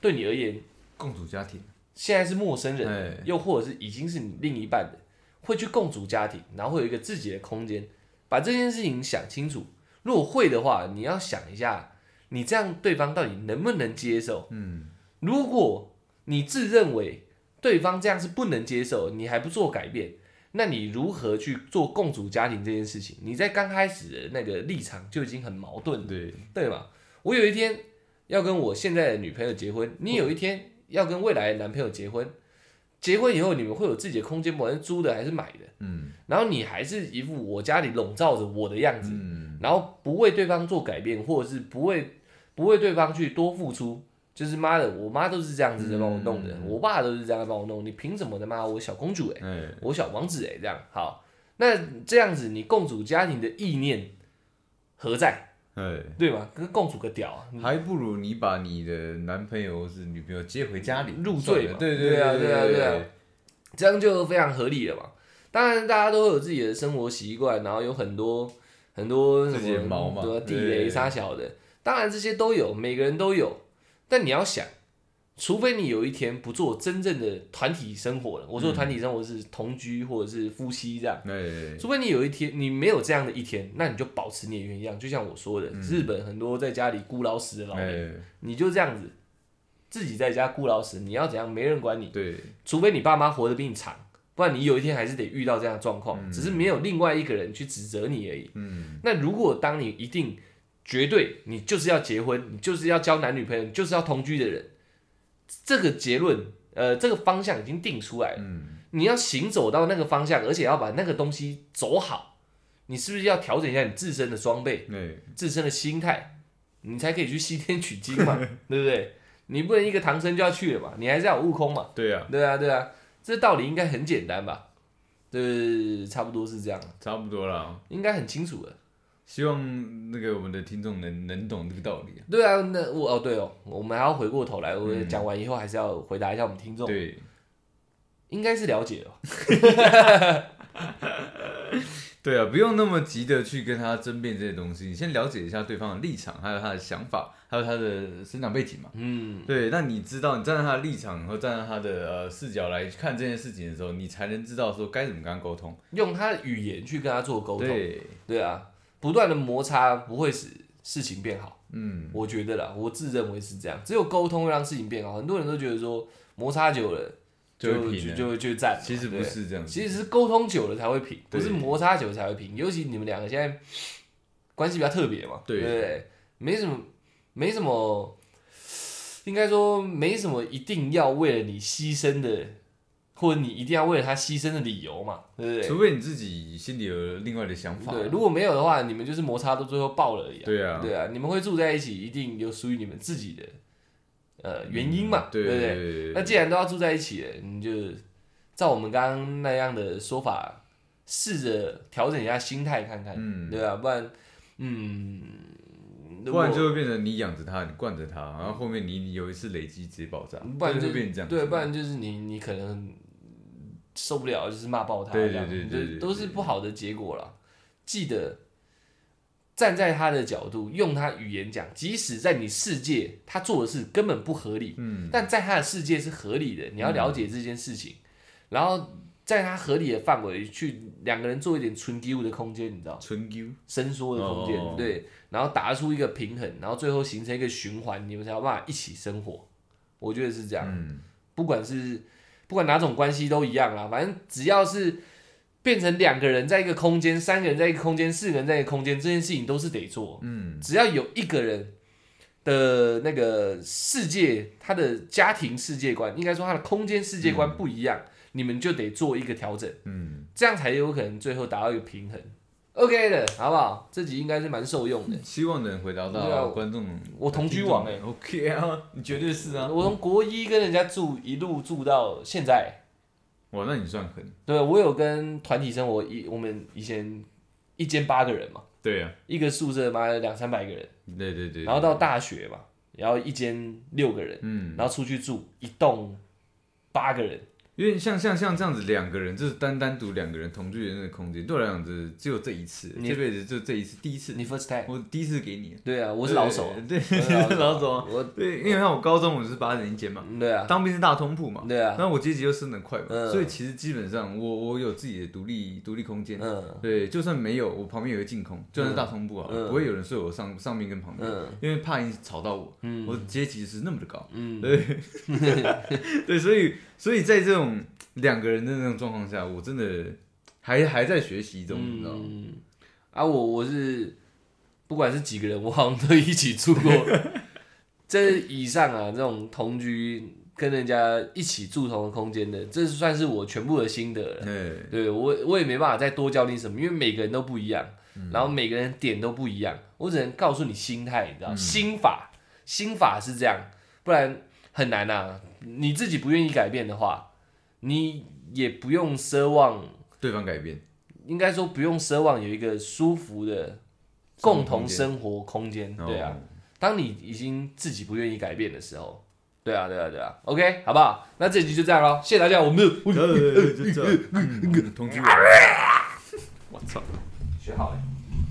对你而言共组家庭，现在是陌生人，哎，又或者是已经是你另一半的，会去共组家庭，然后会有一个自己的空间，把这件事情想清楚。如果会的话，你要想一下，你这样对方到底能不能接受？嗯，如果你自认为对方这样是不能接受，你还不做改变，那你如何去做共组家庭这件事情？你在刚开始的那个立场就已经很矛盾了，对，对吗？我有一天要跟我现在的女朋友结婚，你有一天要跟未来的男朋友结婚，结婚以后你们会有自己的空间，不管是租的还是买的，嗯。然后你还是一副我家里笼罩着我的样子，嗯，然后不为对方做改变，或者是不为不为对方去多付出，就是妈的，我妈都是这样子在帮我弄的，嗯。我爸都是这样在帮我弄，你凭什么的妈我小公主哎、哎，我小王子哎、这样好，那这样子你共主家庭的意念何在？哎，对吧？跟共处个屌啊！还不如你把你的男朋友或是女朋友接回家里入赘嘛对对啊对对啊对啊，这样就非常合理了嘛。当然，大家都有自己的生活习惯，然后有很多很多什么地雷啥小的，当然这些都有，每个人都有。但你要想，除非你有一天不做真正的团体生活了，我说团体生活是同居或者是夫妻这样。哎，除非你有一天你没有这样的一天，那你就保持你的原样。就像我说的，日本很多在家里孤老死的老人，哎，你就这样子，自己在家孤老死，你要怎样？没人管你。对，除非你爸妈活得比你长，不然你有一天还是得遇到这样的状况，只是没有另外一个人去指责你而已。嗯，那如果当你一定绝对你就是要结婚，你就是要交男女朋友，你就是要同居的人，这个结论，呃，这个方向已经定出来了。嗯，你要行走到那个方向，而且要把那个东西走好，你是不是要调整一下你自身的装备、哎，自身的心态，你才可以去西天取经嘛，对不对？你不能一个唐僧就要去了嘛，你还是要有悟空嘛。对啊，对啊，对啊，这道理应该很简单吧？对，差不多是这样，差不多了。应该很清楚了。希望那个我们的听众能能懂这个道理啊。对啊，那我哦对哦，我们还要回过头来，我讲完以后还是要回答一下我们听众，对，应该是了解了。对啊，不用那么急的去跟他争辩这些东西，你先了解一下对方的立场，还有他的想法，还有他的生长背景嘛。嗯，对，那你知道，你站在他的立场和站在他的呃视角来看这件事情的时候，你才能知道说该怎么跟他沟通。用他的语言去跟他做沟通，对，对啊，不断的摩擦不会使事情变好，嗯，我觉得啦，我自认为是这样，只有沟通会让事情变好。很多人都觉得说摩擦久了就就会就就赞嘛，其实不是这样。其实是沟通久了才会平，不是摩擦久了才会平。尤其你们两个现在关系比较特别嘛，对不对？没什么，没什么，应该说没什么一定要为了你牺牲的，或者你一定要为了他牺牲的理由嘛，对不对？除非你自己心里有另外的想法。对，如果没有的话，你们就是摩擦到最后爆了而已、啊。对啊对啊，你们会住在一起，一定有属于你们自己的呃原因嘛，对不对？对那既然都要住在一起了，你就照我们刚刚那样的说法，试着调整一下心态看看，嗯对啊，不然，嗯，不然就会变成你养着他，你惯着他，然后后面你有一次累积直接爆炸，不然就就变成这样。对，不然就是你你可能受不了，就是骂爆他，对这样对对对对就都是不好的结果了。记得站在他的角度，用他语言讲，即使在你世界他做的事根本不合理，嗯，但在他的世界是合理的，你要了解这件事情，然后在他合理的范围去两个人做一点纯 Q 的空间，你知道，纯 Q，伸缩的空间，哦。对，然后打出一个平衡，然后最后形成一个循环，你们才有办法一起生活。我觉得是这样，嗯，不管是不管哪种关系都一样啦，反正只要是变成两个人在一个空间，三个人在一个空间，四个人在一个空间，这件事情都是得做。嗯，只要有一个人的那个世界，他的家庭世界观，应该说他的空间世界观不一样，你们就得做一个调整，嗯，这样才有可能最后达到一个平衡。OK 的，好不好？这集应该是蛮受用的。希望能回答对啊到观众。我同居王欸 OK 啊，你绝对是啊。我从国一跟人家住，一路住到现在。哇，那你算狠。对，我有跟团体生活，一我们以前一间八个人嘛，对啊，一个宿舍妈的两三百个人，对对对。然后到大学嘛，然后一间六个人，嗯，然后出去住一栋八个人，因为像像像这样子两个人，就是单单独两个人同居的那个空间，对我来讲，只只有这一次，这辈子就这一次，第一次，你 first time，我第一次给你。对啊，我是老手。啊，对，我是你是老手啊。我对，因为像我高中我是八人一间嘛，对啊，当兵是大通铺嘛，对啊，那我阶级又升得快嘛，嗯。所以其实基本上我我有自己的独立独立空间。嗯。对，就算没有，我旁边有个净空，就算是大通铺啊，嗯。不会有人睡我上上面跟旁边，嗯。因为怕你吵到我。嗯。我的阶级是那么的高，嗯，对，对，所以所以在这种两个人的那种状况下，我真的还还在学习中，你知道吗？嗯，啊，我我是不管是几个人，我好像都一起住过。这以上啊，这种同居跟人家一起住同一个空间的，这算是我全部的心得了。对，对我我也没办法再多教你什么，因为每个人都不一样，嗯然后每个人点都不一样，我只能告诉你心态，你知道，嗯心法，心法是这样，不然很难啊。你自己不愿意改变的话，你也不用奢望对方改变，应该说不用奢望有一个舒服的共同生活空间，对啊。哦，当你已经自己不愿意改变的时候，对啊，对啊，对啊，OK，好不好？那这集就这样咯，谢谢大家，我们的呃就这样，嗯同居，我操。学好了。